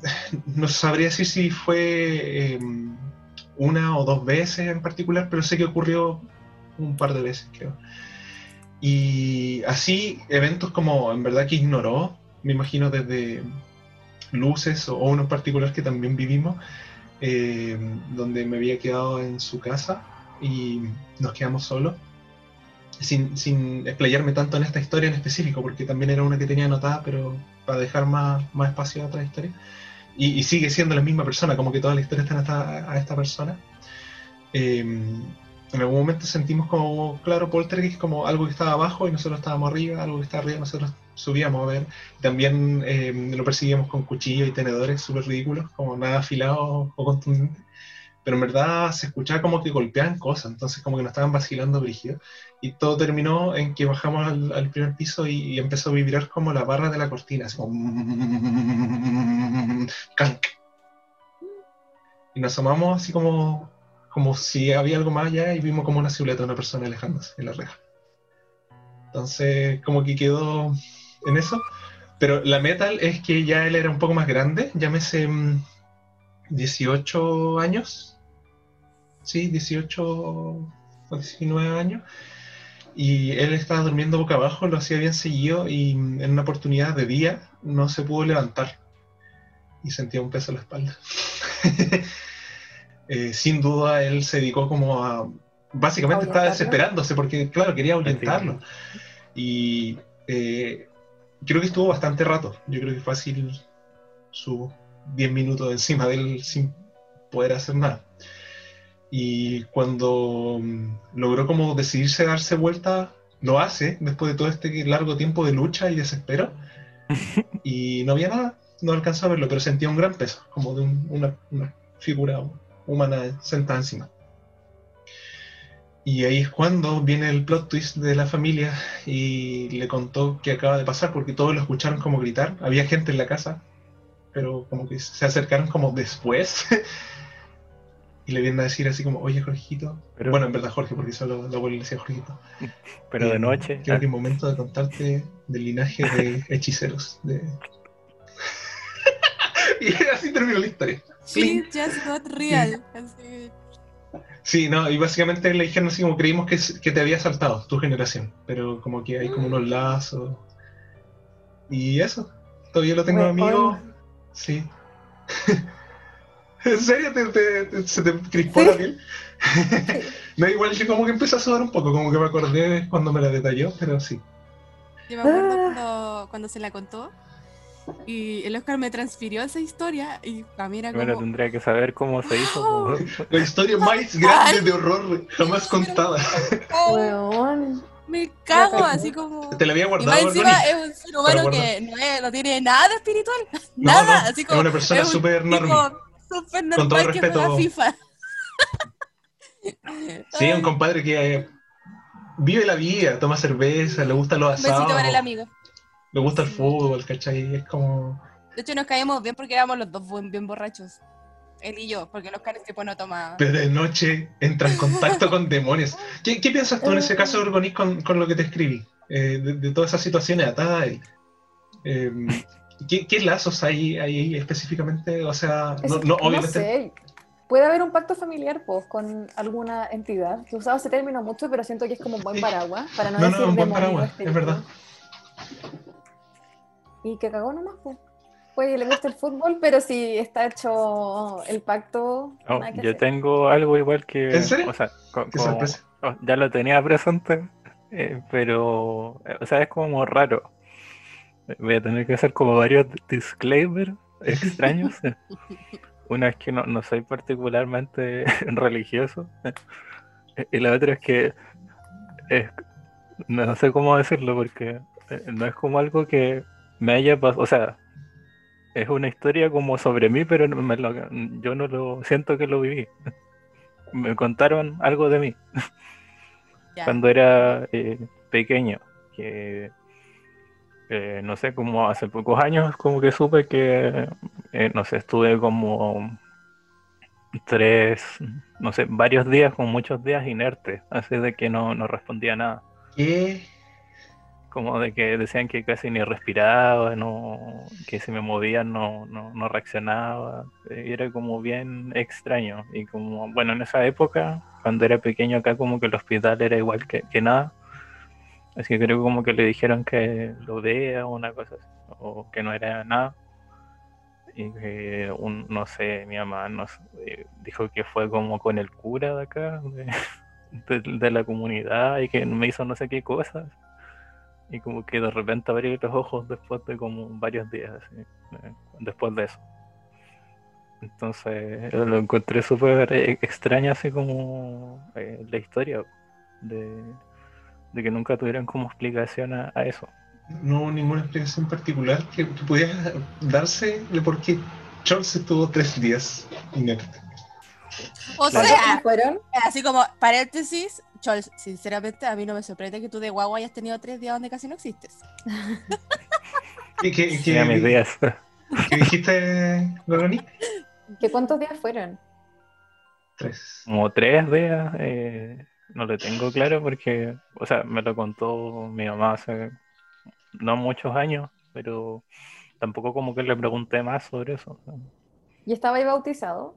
no sabría decir si fue eh, una o dos veces en particular, pero sé que ocurrió un par de veces, creo. Y así, eventos como en verdad que ignoró, me imagino desde luces o uno en particular que también vivimos, eh, donde me había quedado en su casa y nos quedamos solos, sin, sin explayarme tanto en esta historia en específico, porque también era una que tenía anotada, pero para dejar más, más espacio a otra historia. Y, sigue siendo la misma persona, como que toda la historia está atada a esta persona. Eh, en algún momento sentimos como, claro, poltergeist como algo que estaba abajo y nosotros estábamos arriba, algo que estaba arriba, nosotros subíamos a ver. También eh, lo perseguíamos con cuchillos y tenedores súper ridículos, como nada afilado o contundente. Pero en verdad se escuchaba como que golpeaban cosas, entonces como que nos estaban vacilando brígido. Y todo terminó en que bajamos al, al primer piso y, y empezó a vibrar como la barra de la cortina, así como... canc. Y nos asomamos así como, como si había algo más allá y vimos como una silueta de una persona alejándose en la reja. Entonces como que quedó en eso. Pero la metal es que ya él era un poco más grande, llámese mm, 18 años. Sí, 18 o 19 años. Y él estaba durmiendo boca abajo, lo hacía bien seguido y en una oportunidad de día no se pudo levantar. Y sentía un peso en la espalda. Eh, sin duda él se dedicó como a... Básicamente estaba desesperándose porque, claro, quería ahuyentarlo. Y eh, creo que estuvo bastante rato. Yo creo que fácil sus 10 minutos encima de él sin poder hacer nada. Y cuando mm, logró como decidirse darse vuelta, lo hace después de todo este largo tiempo de lucha y desespero. y no había nada, no alcanzó a verlo, pero sentía un gran peso, como de un- una, una figura humana sentada encima. Y ahí es cuando viene el plot twist de la familia y le contó qué acaba de pasar, porque todos lo escucharon como gritar. Había gente en la casa, pero como que se acercaron como después. y le vienen a decir así como, oye Jorgito. Pero- Bueno, en verdad Jorge, porque solo la abuela le decía Jorgito. Pero de noche. Creo que es momento de contarte del linaje de hechiceros. De... y así terminó la historia. Shit just got real. Sí, no, y básicamente le dijeron así como creímos que, que te había saltado tu generación, pero como que hay como unos lazos. Y eso, todavía lo tengo Bueno, amigo. hoy- Sí. ¿En serio te, te- te- se te crispó Sí. la piel? no, igual yo como que empecé a sudar un poco, como que me acordé cuando me la detalló, pero sí. Yo me acuerdo Ah. cuando, cuando se la contó y el Oscar me transfirió esa historia y a mí era como... tendría que saber cómo se hizo. po. La historia más grande de horror jamás contada. "Oh, Weón. me cago, así como... Te la había Y más guardado, encima es un ser humano que no, es- no tiene nada espiritual, No, nada, no, así es como... una persona es un súper. Súper Con todo normal que juega respeto. FIFA. Sí, un compadre que eh, vive la vida, toma cerveza, le gustan los Un besito asados, para el amigo. le gusta el fútbol, ¿cachai? Es como... De hecho, nos caímos bien porque éramos los dos bien borrachos. Él y yo, porque los caras tipo no tomaban. Pero de noche entra en contacto con demonios. ¿Qué, qué piensas tú en ese caso, Urgonis, con, con lo que te escribí? Eh, de, de todas esas situaciones atadas. eh, ¿qué, qué lazos hay ahí específicamente? O sea, no, Eso- no, obviamente... sé. Puede haber un pacto familiar pues, con alguna entidad. He usado ese término mucho, pero siento que es como un buen paraguas. Para no, No, no, decir un buen paraguas, es espíritu. verdad. Y que cagó nomás, pues. Que le guste el fútbol, pero si está hecho el pacto. Que yo hacer. tengo algo igual que. ¿En serio? O sea, co- Qué como- sorpresa. oh, ya lo tenía presente, eh, pero. eh, O sea, es como raro. Voy a tener que hacer como varios disclaimers extraños. Una es que no, no soy particularmente religioso. Y la otra es que. es- no sé cómo decirlo porque eh, no es como algo que me haya pasado. O sea, es una historia como sobre mí, pero no me lo- yo no lo siento que lo viví. Me contaron algo de mí cuando era eh, pequeño, que eh, no sé, como hace pocos años como que supe que, eh, no sé, estuve como tres, no sé, varios días, con muchos días inerte, así de que no, no respondía nada. ¿Qué? Como de que decían que casi ni respiraba, no, que si me movía no, no, no reaccionaba. eh, era como bien extraño. Y como, bueno, en esa época, cuando era pequeño acá, como que el hospital era igual que, que nada. Así que creo como que le dijeron que lo vea o una cosa así, o que no era nada. Y que, un, no sé, mi mamá nos eh, dijo que fue como con el cura de acá, de, de- la comunidad, y que me hizo no sé qué cosas. Y como que de repente abrí los ojos después de como varios días, así, eh, después de eso. Entonces lo encontré súper eh, extraño, así como eh, la historia de, de que nunca tuvieron como explicación a, a eso. No hubo ninguna explicación particular que, que pudiera darse de por qué Charles estuvo tres días inerte. O Claro. sea, fueron? así como paréntesis, Chol, sinceramente a mí no me sorprende que tú de guagua hayas tenido tres días donde casi no existes. ¿Qué, qué, Sí, a mis qué, días. qué dijiste, Goroni? ¿Qué cuántos días fueron? Tres. Como tres días, eh, no lo tengo claro porque, o sea, me lo contó mi mamá hace no muchos años, pero tampoco como que le pregunté más sobre eso. ¿Y estaba ahí bautizado?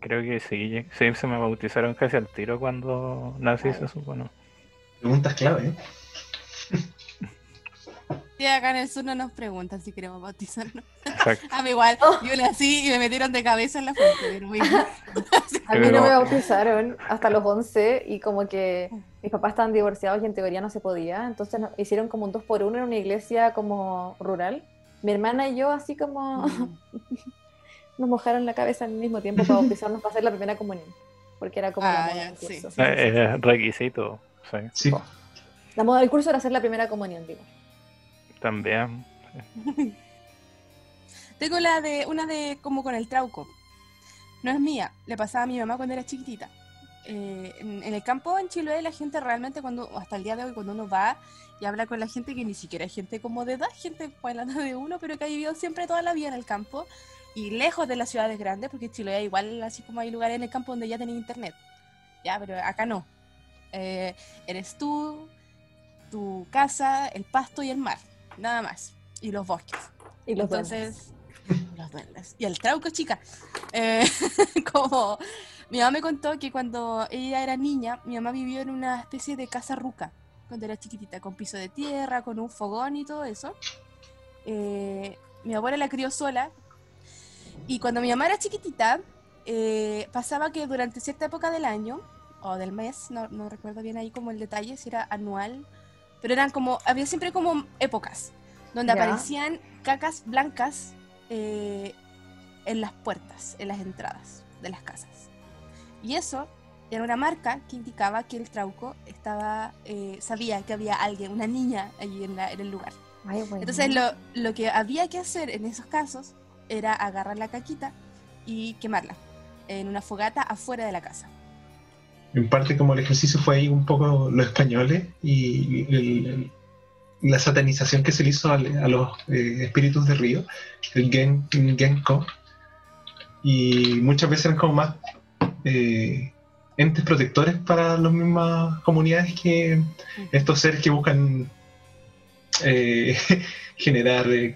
Creo que sí, sí, se me bautizaron casi al tiro cuando nací, se supone. Preguntas clave, ¿eh? Y acá en el sur no nos preguntan si queremos bautizarnos. Exacto. A mí igual, Oh. yo nací y me metieron de cabeza en la fuente. pero muy bien. A mí no me bautizaron hasta los 11 y como que mis papás estaban divorciados y en teoría no se podía, entonces nos hicieron como un dos por uno en una iglesia como rural. Mi hermana y yo así como nos mojaron la cabeza al mismo tiempo para bautizarnos para hacer la primera comunión, porque era como la Ah, moda sí. Eh, requisito, sí, Sí. La moda del curso era hacer la primera comunión, digo. También. Tengo la de una de como con el trauco. No es mía, le pasaba a mi mamá cuando era chiquitita. Eh, en, en el campo en Chiloé la gente realmente cuando hasta el día de hoy cuando uno va y habla con la gente que ni siquiera es gente como de edad, gente pues la edad de uno, pero que ha vivido siempre toda la vida en el campo y lejos de las ciudades grandes, porque Chiloé igual así como hay lugares en el campo donde ya tenés internet. Ya, pero acá no. Eh, eres tú, tu casa, el pasto y el mar, nada más. Y los bosques. Y los Entonces, los duendes. Y el trauco, chica. Eh, como mi mamá me contó que cuando ella era niña, mi mamá vivió en una especie de casa ruca, cuando era chiquitita, con piso de tierra, con un fogón y todo eso. Eh, mi abuela la crió sola. Y cuando mi mamá era chiquitita, eh, pasaba que durante cierta época del año, o del mes, no, no recuerdo bien ahí como el detalle, si era anual, pero eran como, había siempre como épocas donde Ya. aparecían cacas blancas eh, en las puertas, en las entradas de las casas. Y eso era una marca que indicaba que el trauco estaba, eh, sabía que había alguien, una niña allí en, la- en el lugar. Ay, bueno. Entonces lo, lo que había que hacer en esos casos era agarrar la caquita y quemarla. en una fogata afuera de la casa. En parte como el ejercicio fue ahí un poco los españoles y el- el- la satanización que se le hizo a, los eh, espíritus de río, el gen, Genko, y muchas veces eran como más eh, entes protectores para las mismas comunidades que estos seres que buscan eh, generar eh,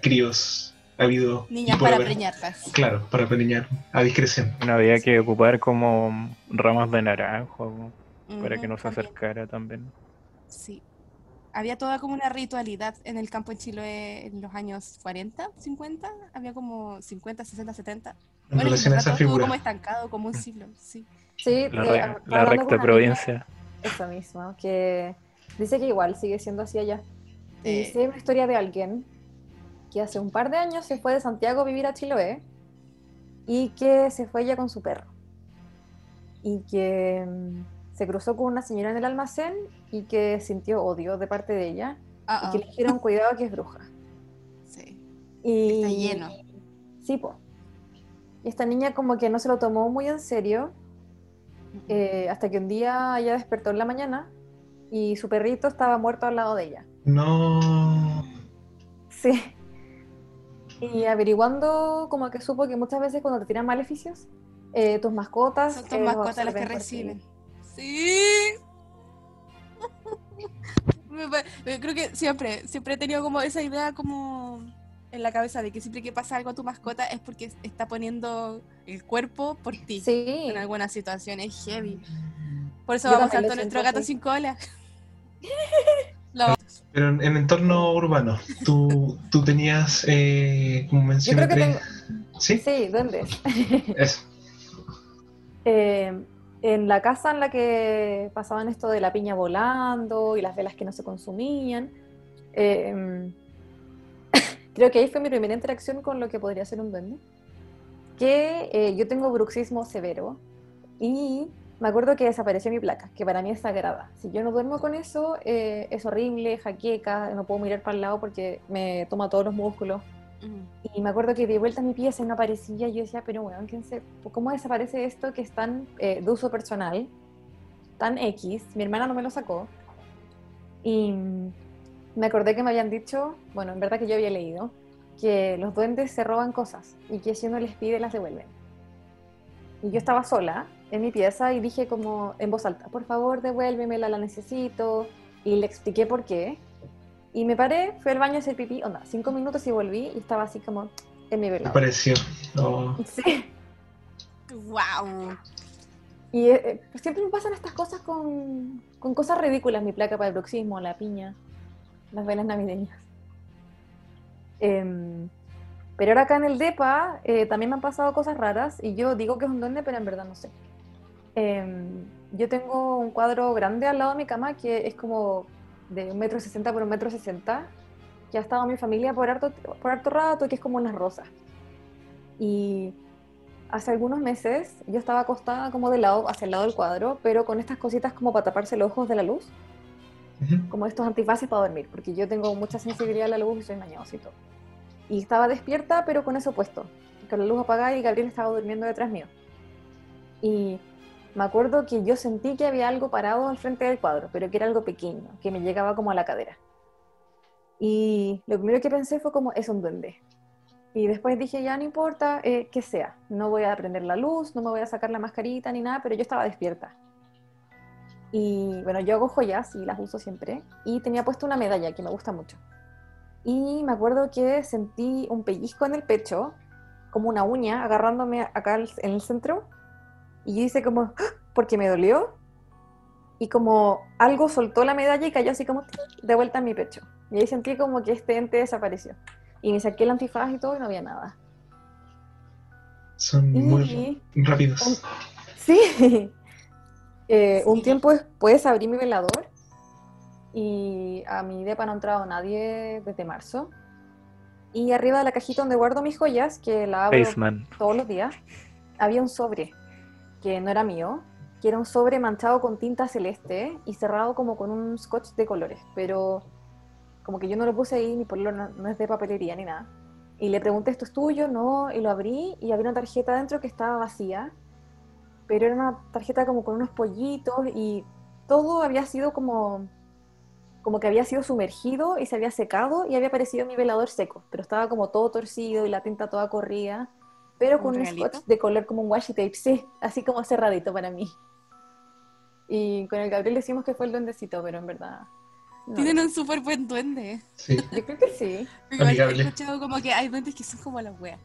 críos habido Niñas y para haber. preñarlas. Claro, para preñar a discreción. No había que ocupar como ramas de naranjo para que no se también. acercara también. Sí. Había toda como una ritualidad en el campo en Chiloé en los años 40, 50. Había como 50, 60, 70. En Bueno, y relación a esa figura. como estancado, como un siglo. Sí. Sí, La, eh, la recta provincia. Eso mismo, que dice que igual sigue siendo así allá. Y Eh. sé una historia de alguien que hace un par de años se fue de Santiago a vivir a Chiloé y que se fue ella con su perro. Y que mm, se cruzó con una señora en el almacén y que sintió odio de parte de ella y que le dijeron cuidado que es bruja. sí. Y Está lleno. Sí, po. Y esta niña como que no se lo tomó muy en serio eh, hasta que un día ella despertó en la mañana y su perrito estaba muerto al lado de ella. No. Sí. Y averiguando, como que supo que muchas veces cuando te tiran maleficios, eh, tus mascotas. Son tus eh, mascotas las que reciben. Sí. Creo que siempre, siempre he tenido como esa idea como en la cabeza de que siempre que pasa algo a tu mascota es porque está poniendo el cuerpo por ti Sí. en alguna situación. Es heavy. Por eso Yo vamos tanto nuestro gato así. sin cola. Lo- Pero en, en entorno urbano, tú, tú tenías, eh, como Yo mencioné, creo que tengo. ¿Sí? Sí, duendes. Eso. Eh, en la casa en la que pasaban esto de la piña volando y las velas que no se consumían, eh, creo que ahí fue mi primera interacción con lo que podría ser un duende. Que eh, yo tengo bruxismo severo y me acuerdo que desapareció mi placa, que para mí es sagrada. Si yo no duermo con eso, eh, es horrible, jaqueca, no puedo mirar para el lado porque me toma todos los músculos. Mm. Y me acuerdo que di vuelta a mi pieza no aparecía. Y yo decía, pero bueno, ¿quién se- ¿cómo desaparece esto que es tan eh, de uso personal? Tan X. Mi hermana no me lo sacó. Y me acordé que me habían dicho, bueno, en verdad que yo había leído, que los duendes se roban cosas y que si uno les pide las devuelven. Y yo estaba sola en mi pieza y dije como en voz alta, por favor devuélvemela, la necesito. Y le expliqué por qué. Y me paré, fui al baño a hacer pipí, onda, cinco minutos y volví y estaba así como en mi velador. pareció. No. Sí. Wow. Y eh, eh, pues siempre me pasan estas cosas con, con cosas ridículas, mi placa para el bruxismo, la piña, las velas navideñas. Em, pero ahora acá en el DEPA eh, también me han pasado cosas raras y yo digo que es un duende, pero en verdad no sé. Em, yo tengo un cuadro grande al lado de mi cama que es como de un metro sesenta por un metro sesenta, que ha estado mi familia por harto, por harto rato, que es como unas rosas. Y hace algunos meses yo estaba acostada como de lado, hacia el lado del cuadro, pero con estas cositas como para taparse los ojos de la luz, Ujú. como estos antifaces para dormir, porque yo tengo mucha sensibilidad a la luz y soy mañosa y todo. Y estaba despierta, pero con eso puesto, con la luz apagada y Gabriel estaba durmiendo detrás mío. Y me acuerdo que yo sentí que había algo parado al frente del cuadro, pero que era algo pequeño, que me llegaba como a la cadera. Y lo primero que pensé fue como, es un duende. Y después dije, ya no importa eh, que sea, no voy a prender la luz, no me voy a sacar la mascarita ni nada, pero yo estaba despierta. Y bueno, yo hago joyas y las uso siempre. Y tenía puesto una medalla que me gusta mucho. Y me acuerdo que sentí un pellizco en el pecho, como una uña agarrándome acá en el centro. Y yo hice como, ¡Ah! porque me dolió. Y como algo soltó la medalla y cayó así como de vuelta en mi pecho. Y ahí sentí como que este ente desapareció. Y me saqué el antifaz y todo y no había nada. Son muy rápidos. Sí. Eh, Un tiempo después abrí mi velador y a mi depa no ha entrado nadie desde marzo. Y arriba de la cajita donde guardo mis joyas, que la abro todos los días, había un sobre que no era mío, que era un sobre manchado con tinta celeste y cerrado como con un scotch de colores, pero como que yo no lo puse ahí ni por lo no, no es de papelería ni nada. Y le pregunté, ¿esto es tuyo? No, y lo abrí y había una tarjeta dentro que estaba vacía pero era una tarjeta como con unos pollitos y todo había sido como, como que había sido sumergido y se había secado y había aparecido mi velador seco, pero estaba como todo torcido y la tinta toda corrida, pero ¿Un con un regalito? scotch de color como un washi tape, sí, así como cerradito para mí. Y con el Gabriel decimos que fue el duendecito, pero en verdad... no. Tienen un súper buen duende. Sí. Yo creo que sí. Igual he escuchado como que hay duendes que son como las weas.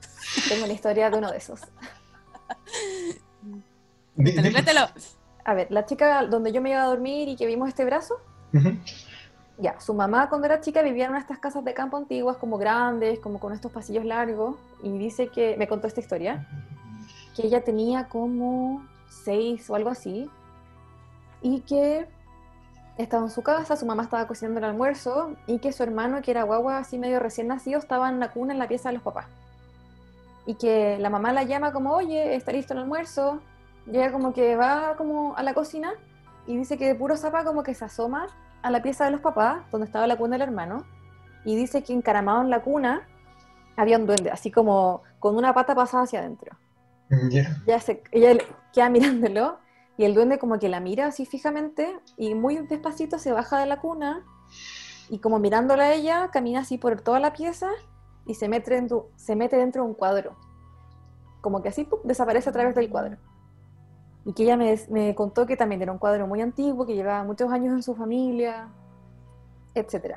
Tengo la historia de uno de esos. Cuéntalo, cuéntalo. A ver, la chica donde yo me iba a dormir y que vimos este brazo. Ya, su mamá cuando era chica vivía en una estas casas de campo antiguas, como grandes, como con estos pasillos largos, y dice que, me contó esta historia, que ella tenía como seis o algo así, y que estaba en su casa, su mamá estaba cocinando el almuerzo, y que su hermano, que era guagua así medio recién nacido, estaba en la cuna en la pieza de los papás. Y que la mamá la llama como, oye, está listo el almuerzo, y ella como que va como a la cocina, y dice que de puro zapa como que se asoma a la pieza de los papás, donde estaba la cuna del hermano, y dice que encaramado en la cuna había un duende, así como con una pata pasada hacia adentro. Ya. Ella, se, ella queda mirándolo, y el duende como que la mira así fijamente, y muy despacito se baja de la cuna, y como mirándola a ella, camina así por toda la pieza, y se mete dentro, se mete dentro de un cuadro. Como que así ¡pum! desaparece a través del cuadro. Y que ella me, me contó que también era un cuadro muy antiguo, que llevaba muchos años en su familia, etc.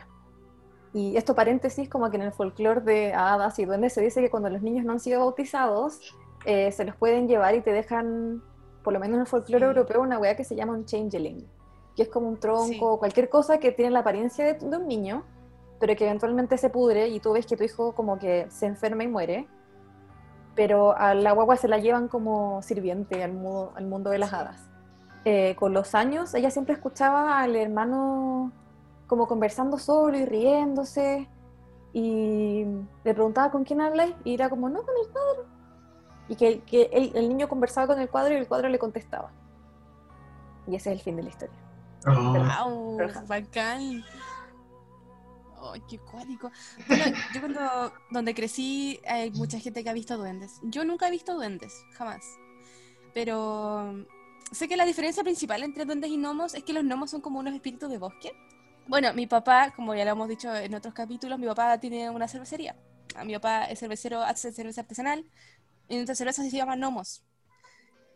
Y esto paréntesis, como que en el folclore de hadas y duendes se dice que cuando los niños no han sido bautizados, eh, se los pueden llevar y te dejan, por lo menos en el folclore Sí. europeo, una weá que se llama un changeling, que es como un tronco, Sí. cualquier cosa que tiene la apariencia de, de un niño, pero que eventualmente se pudre y tú ves que tu hijo como que se enferma y muere, pero a la guagua se la llevan como sirviente al, mu- al mundo de las hadas. Eh, con los años, ella siempre escuchaba al hermano como conversando solo y riéndose, y le preguntaba con quién habláis, y era como, no, con el cuadro. Y que, que el, el niño conversaba con el cuadro y el cuadro le contestaba. Y ese es el fin de la historia. Oh, Wow, Pero- bacán. Ay, qué cuático. Bueno, yo cuando donde crecí hay mucha gente que ha visto duendes. Yo nunca he visto duendes, jamás. Pero sé que la diferencia principal entre duendes y gnomos es que los gnomos son como unos espíritus de bosque. Bueno, mi papá, como ya lo hemos dicho en otros capítulos, mi papá tiene una cervecería. A mi papá es cervecero, hace cerveza artesanal y nuestra cerveza se llama gnomos.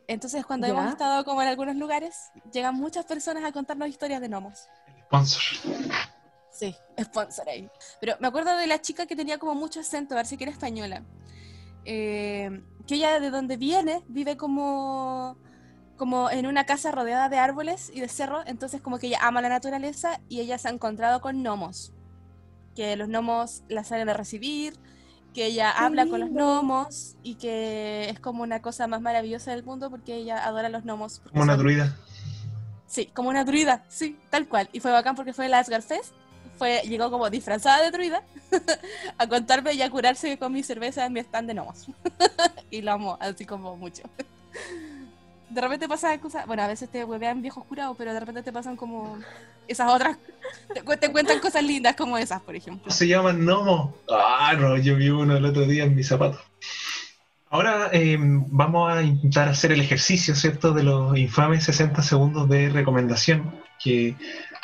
Entonces, cuando Ya. hemos estado como en algunos lugares, llegan muchas personas a contarnos historias de gnomos. sponsor. Sí, sponsor ahí. Pero me acuerdo de la chica que tenía como mucho acento, parece que era española. Eh, que ella de donde viene, vive como, como en una casa rodeada de árboles y de cerros, entonces como que ella ama la naturaleza y ella se ha encontrado con gnomos. Que los gnomos la salen a recibir, que ella Qué habla con los gnomos y que es como una cosa más maravillosa del mundo porque ella adora a los gnomos. Como una son- druida. Sí, como una druida, sí, tal cual. Y fue bacán porque fue el Asgard Fest. Fue, llegó como disfrazada de druida a contarme y a curarse con mi cerveza en mi stand de gnomos. y lo amo, así como mucho. De repente pasan cosas, bueno, a veces te huevean viejos curados, pero de repente te pasan como esas otras, te, te cuentan cosas lindas como esas, por ejemplo. Se llaman gnomo. Ah, no, yo vi uno el otro día en mi zapato. Ahora eh, vamos a intentar hacer el ejercicio, ¿cierto? De los infames 60 segundos de recomendación, que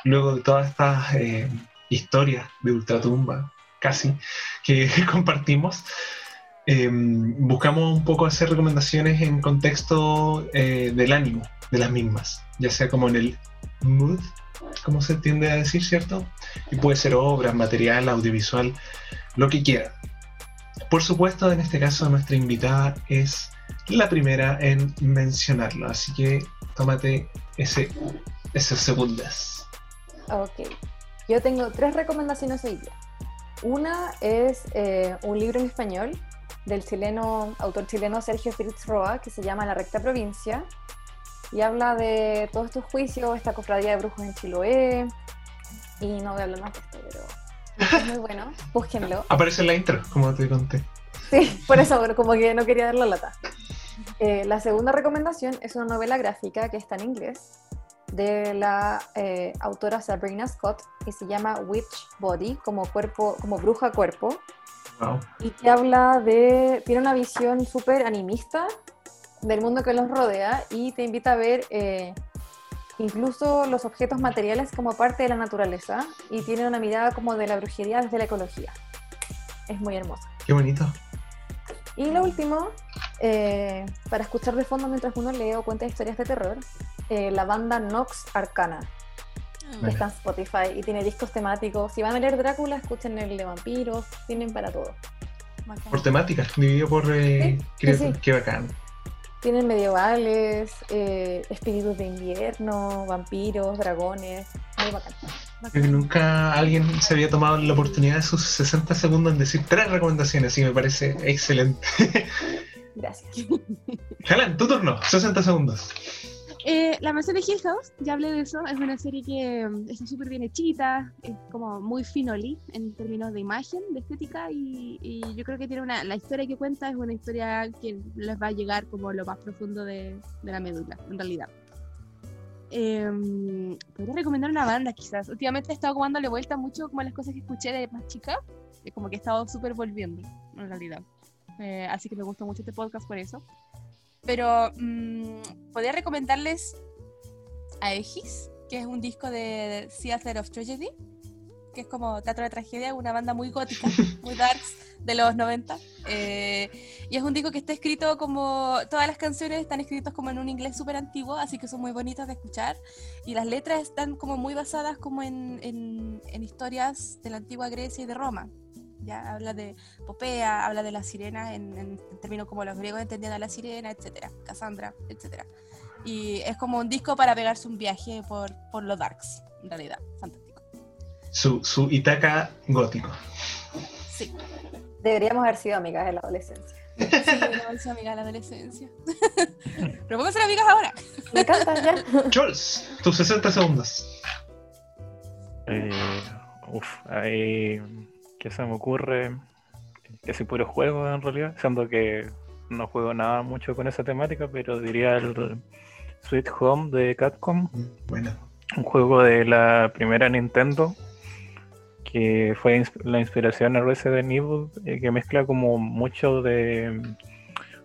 luego de todas estas eh, historias de ultratumba, casi, que compartimos, eh, buscamos un poco hacer recomendaciones en contexto eh, del ánimo de las mismas, ya sea como en el mood, como se tiende a decir, ¿cierto? Y puede ser obra, material, audiovisual, lo que quiera. Por supuesto, en este caso nuestra invitada es la primera en mencionarlo, así que tómate ese, esas segundas. Ok. Yo tengo tres recomendaciones hoy día. Una es eh, un libro en español del chileno, autor chileno Sergio Fritz Roa, que se llama La Recta Provincia, y habla de todos estos juicios, esta cofradía de brujos en Chiloé, y no voy a hablar más de esto, pero es muy bueno, búsquenlo. Aparece en la intro, como te conté. Sí, por eso, como que no quería dar la lata. Eh, la segunda recomendación es una novela gráfica que está en inglés de la eh, autora Sabrina Scott y se llama Witch Body, como cuerpo, como bruja cuerpo, Wow. y que habla de, tiene una visión súper animista del mundo que los rodea y te invita a ver eh, incluso los objetos materiales como parte de la naturaleza y tiene una mirada como de la brujería desde la ecología. Es muy hermoso. Qué bonito. Y lo último, eh, para escuchar de fondo mientras uno lee o cuenta historias de terror, eh, la banda Nox Arcana. Está en Spotify y tiene discos temáticos. Si van a leer Drácula, escuchen el de vampiros, tienen para todo. bacán. Por temática, dividido por eh, Sí, creo- sí, sí. Qué bacán. Tienen medievales, eh, espíritus de invierno, vampiros, dragones. Muy bacán. Creo que nunca alguien se había tomado la oportunidad de sus 60 segundos en decir tres recomendaciones y me parece excelente. Gracias. Jalan, tu turno, 60 segundos. Eh, la mansión de Hill House, ya hablé de eso, es una serie que mm, está súper bien hechita, es como muy finoli en términos de imagen, de estética, y, y yo creo que tiene una, la historia que cuenta es una historia que les va a llegar como lo más profundo de, de la médula, en realidad. Em, podría recomendar una banda quizás. Últimamente he estado dándole vuelta mucho como a las cosas que escuché de más chica, como que he estado súper volviendo, en realidad. Eh, así que me gustó mucho este podcast por eso. Pero mm, podría recomendarles Aegis, que es un disco de Theater of Tragedy, que es como teatro de tragedia, una banda muy gótica, muy darks de los 90. eh, y es un disco que está escrito como, todas las canciones están escritas como en un inglés súper antiguo, así que son muy bonitas de escuchar. Y las letras están como muy basadas como en, en- en historias de la antigua Grecia y de Roma. Ya habla de Popea, habla de la sirena en, en términos como los griegos entendían a la sirena, etcétera, Cassandra, etcétera. Y es como un disco para pegarse un viaje por, por los darks, en realidad, fantástico. Su, su Itaca gótico. Sí, Deberíamos haber sido amigas en la adolescencia. sí, no soy amiga de la adolescencia. Pero a ser amigas ahora. Me encanta ya. Jules, tus 60 segundos. Eh, uf, ahí, ¿qué se me ocurre? Que soy puro juego en realidad, siendo que no juego nada mucho con esa temática, pero diría el Sweet Home de Capcom, Bueno, un juego de la primera Nintendo que fue la inspiración a Resident Evil, eh, que mezcla como mucho de,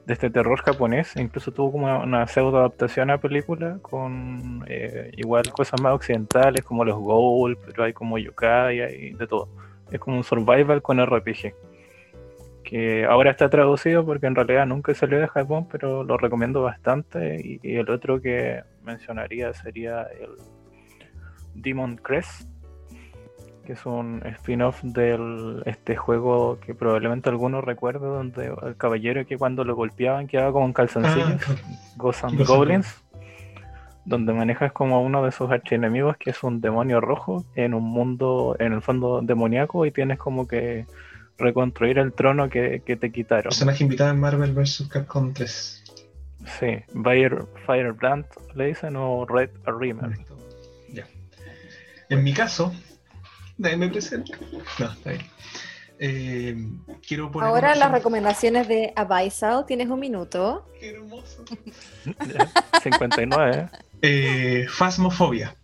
de este terror japonés, incluso tuvo como una pseudo adaptación a película con eh, igual cosas más occidentales como los Ghoul, pero hay como yokai y de todo. Es como un survival con RPG. Que ahora está traducido porque en realidad nunca salió de Japón, pero lo recomiendo bastante. Y, y el otro que mencionaría sería el Demon Crest, que es un spin-off del este juego que probablemente algunos recuerden, donde el caballero que cuando lo golpeaban quedaba como en calzoncillos, Ah, Ghosts and Goblins, donde manejas como uno de sus archienemigos que es un demonio rojo en un mundo, en el fondo demoníaco, y tienes como que reconstruir el trono que, que te quitaron. personaje invitado en Marvel vs. Capcom 3. Sí, Fire, Firebrand le dicen o Red Rimmer. Ya. En mi caso, nadie me presenta. No, está bien. Eh, quiero poner. Ahora las recomendaciones de Abaisal, tienes un minuto. Qué hermoso. 59, ¿eh? Phasmophobia.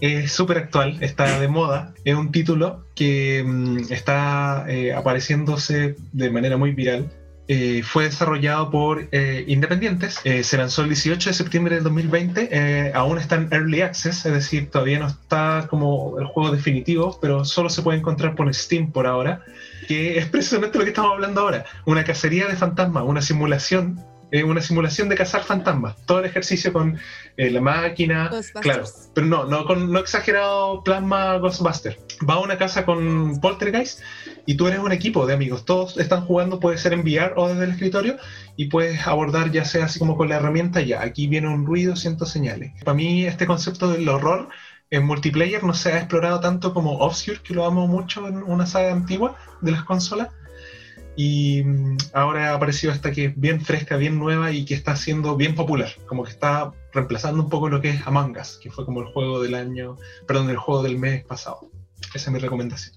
Es súper actual, está de moda. Es un título que mm, está eh, apareciéndose de manera muy viral. Eh, fue desarrollado por eh, independientes. Eh, se lanzó el 18 de septiembre del 2020. eh, aún está en Early Access, es decir, todavía no está como el juego definitivo, pero solo se puede encontrar por Steam por ahora. Que es precisamente lo que estamos hablando ahora. Una cacería de fantasmas, una simulación. Eh, una simulación de cazar fantasmas. Todo el ejercicio con eh, la máquina, claro, pero no, no con no exagerado plasma Ghostbuster. Va a una casa con Poltergeist y tú eres un equipo de amigos. Todos están jugando, puede ser en VR o desde el escritorio, y puedes abordar ya sea así como con la herramienta, ya, aquí viene un ruido, siento señales. Para mí este concepto del horror en multiplayer no se ha explorado tanto como Obscure, que lo amo mucho en una saga antigua de las consolas. Y mm, ahora ha aparecido esta que es bien fresca, bien nueva y que está siendo bien popular. Como que está reemplazando un poco lo que es Among Us, que fue como el juego del año, perdón, el juego del mes pasado. Esa es mi recomendación.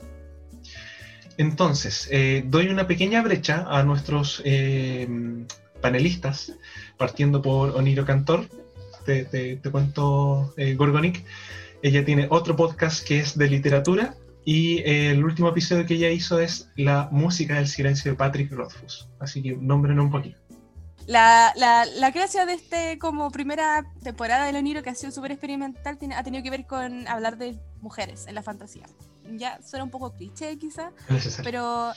Entonces, eh, doy una pequeña brecha a nuestros eh, panelistas, partiendo por Oniro Cantor. Te, te- te cuento, eh, Gorgonic. Ella tiene otro podcast que es de literatura y eh, el último episodio que ella hizo es la música del silencio de Patrick Rothfuss. Así que nombren un poquito. La, la, la gracia de este como primera temporada de Loniro, que ha sido súper experimental, tiene, ha tenido que ver con hablar de mujeres en la fantasía. Ya suena un poco cliché quizá, Necesario. pero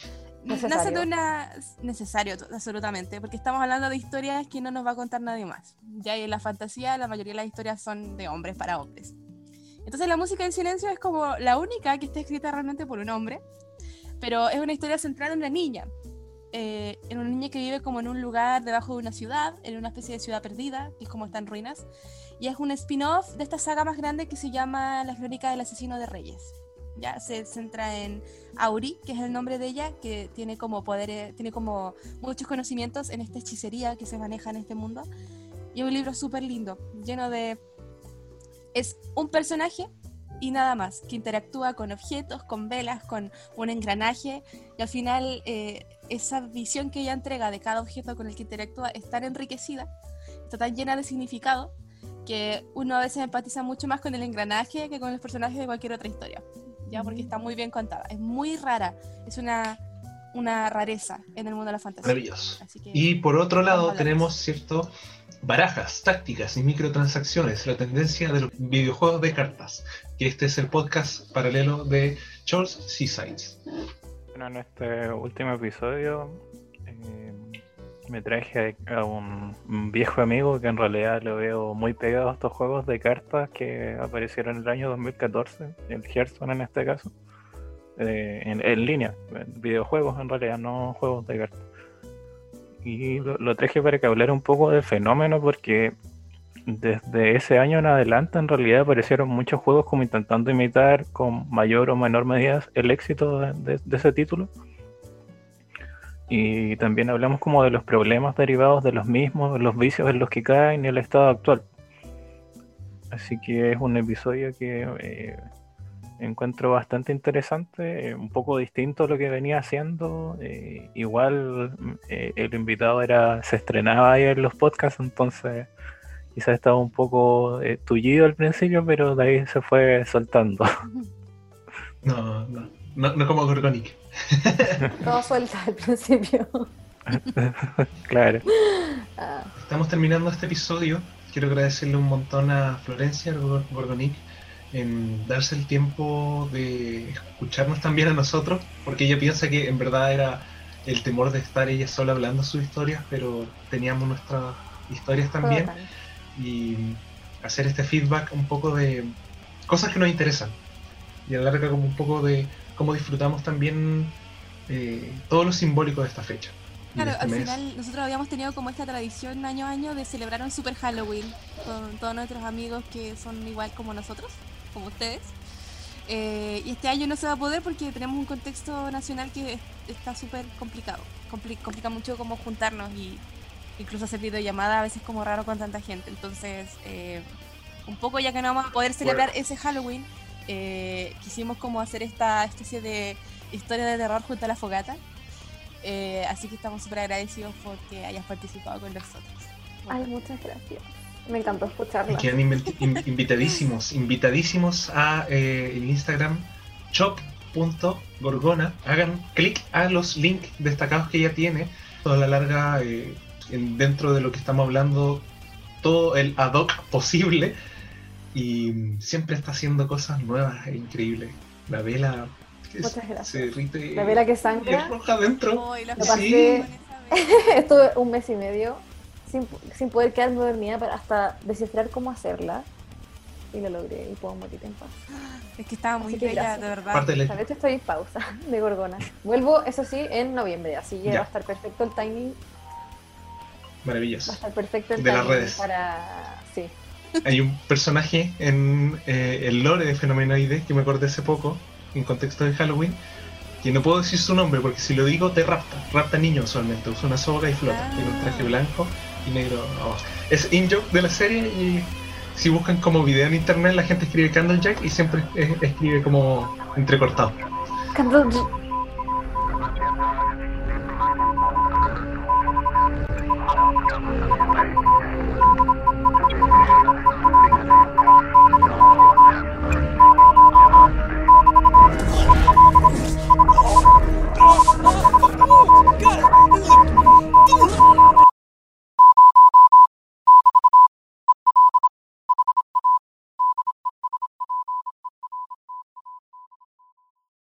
nace Necesario. de una... Necesario, absolutamente, porque estamos hablando de historias que no nos va a contar nadie más. Ya en la fantasía la mayoría de las historias son de hombres para hombres. Entonces la música del silencio es como la única que está escrita realmente por un hombre, pero es una historia centrada en una niña. eh, en una niña que vive como en un lugar debajo de una ciudad, en una especie de ciudad perdida, que es como está en ruinas. Y es un spin-off de esta saga más grande que se llama La Crónica del Asesino de Reyes. Ya se centra en Auri, que es el nombre de ella, que tiene como poderes, tiene como muchos conocimientos en esta hechicería que se maneja en este mundo. Y es un libro súper lindo, lleno de... Es un personaje y nada más, que interactúa con objetos, con velas, con un engranaje, y al final eh, esa visión que ella entrega de cada objeto con el que interactúa es tan enriquecida, está tan llena de significado, que uno a veces empatiza mucho más con el engranaje que con los personajes de cualquier otra historia, ya porque está muy bien contada, es muy rara, es una, una rareza en el mundo de la fantasía. Maravilloso. Así que- Y por otro lado tenemos cierto barajas, tácticas y microtransacciones, la tendencia de los videojuegos de cartas, que este es el podcast paralelo de Charles Seasides. Bueno, en este último episodio eh, me traje a un, viejo amigo que en realidad lo veo muy pegado a estos juegos de cartas que aparecieron en el año 2014, el Hearthstone en este caso, eh, en, línea, videojuegos en realidad, no juegos de cartas. Y lo, lo traje para que hablara un poco del fenómeno porque desde ese año en adelante en realidad aparecieron muchos juegos como intentando imitar con mayor o menor medida el éxito de, ese título. Y también hablamos como de los problemas derivados de los mismos, los vicios en los que caen y el estado actual. Así que es un episodio que eh, encuentro bastante interesante, eh, un poco distinto a lo que venía haciendo. eh, igual eh, el invitado era se estrenaba ahí en los podcasts, entonces quizás estaba un poco eh, tullido al principio, pero de ahí se fue soltando. No, no, no, no como Gorgonic. Todo suelta al principio. claro. Ah, Estamos terminando este episodio. Quiero agradecerle un montón a Florencia Gor- Gorgonic en darse el tiempo de escucharnos también a nosotros, porque ella piensa que en verdad era el temor de estar ella sola hablando sus historias, pero teníamos nuestras historias también y hacer este feedback un poco de cosas que nos interesan y a la larga como un poco de cómo disfrutamos también eh, todo lo simbólico de esta fecha. Claro, este al mes. final nosotros habíamos tenido como esta tradición año a año de celebrar un super Halloween con todos nuestros amigos que son igual como nosotros, como ustedes. Eh, y este año no se va a poder porque tenemos un contexto nacional que es- está súper complicado. Compli- complica mucho como juntarnos y incluso hacer videollamada a veces como raro con tanta gente. Entonces, eh, un poco ya que no vamos a poder celebrar ese Halloween, eh, quisimos como hacer esta especie de historia de terror junto a la fogata. Eh, así que estamos súper agradecidos porque hayas participado con nosotros. Ay, muchas gracias. Me encantó Y escucharla. quedan invi- in- invitadísimos, invitadísimos a eh, el Instagram shop.gorgona. Hagan clic a los links destacados que ella tiene. Toda la larga, eh, en- dentro de lo que estamos hablando, todo el ad hoc posible. Y siempre está haciendo cosas nuevas e increíbles. La vela que Muchas se gracias. derrite La vela que y sangra. es roja adentro. Lo Sí. pasé- Estuve un mes y medio sin, sin poder quedarme dormida para hasta descifrar cómo hacerla. Y lo logré y puedo morir en paz. Es que estaba muy que bella, gracias. de verdad. Parte de hecho estoy en pausa de Gorgona. Vuelvo, eso sí, en noviembre, así que Ya. va a estar perfecto el timing. Va a Maravilloso. estar perfecto el De las timing redes. para... Sí. Hay un personaje en eh, el lore de Fenomenoide que me acordé hace poco, en contexto de Halloween, que no puedo decir su nombre porque si lo digo te rapta. Rapta niño usualmente, usa una soga y flota. Ah. Tiene un traje blanco y negro abajo. Es in-joke de la serie y si buscan como video en internet la gente escribe Candlejack y siempre escribe como entrecortado.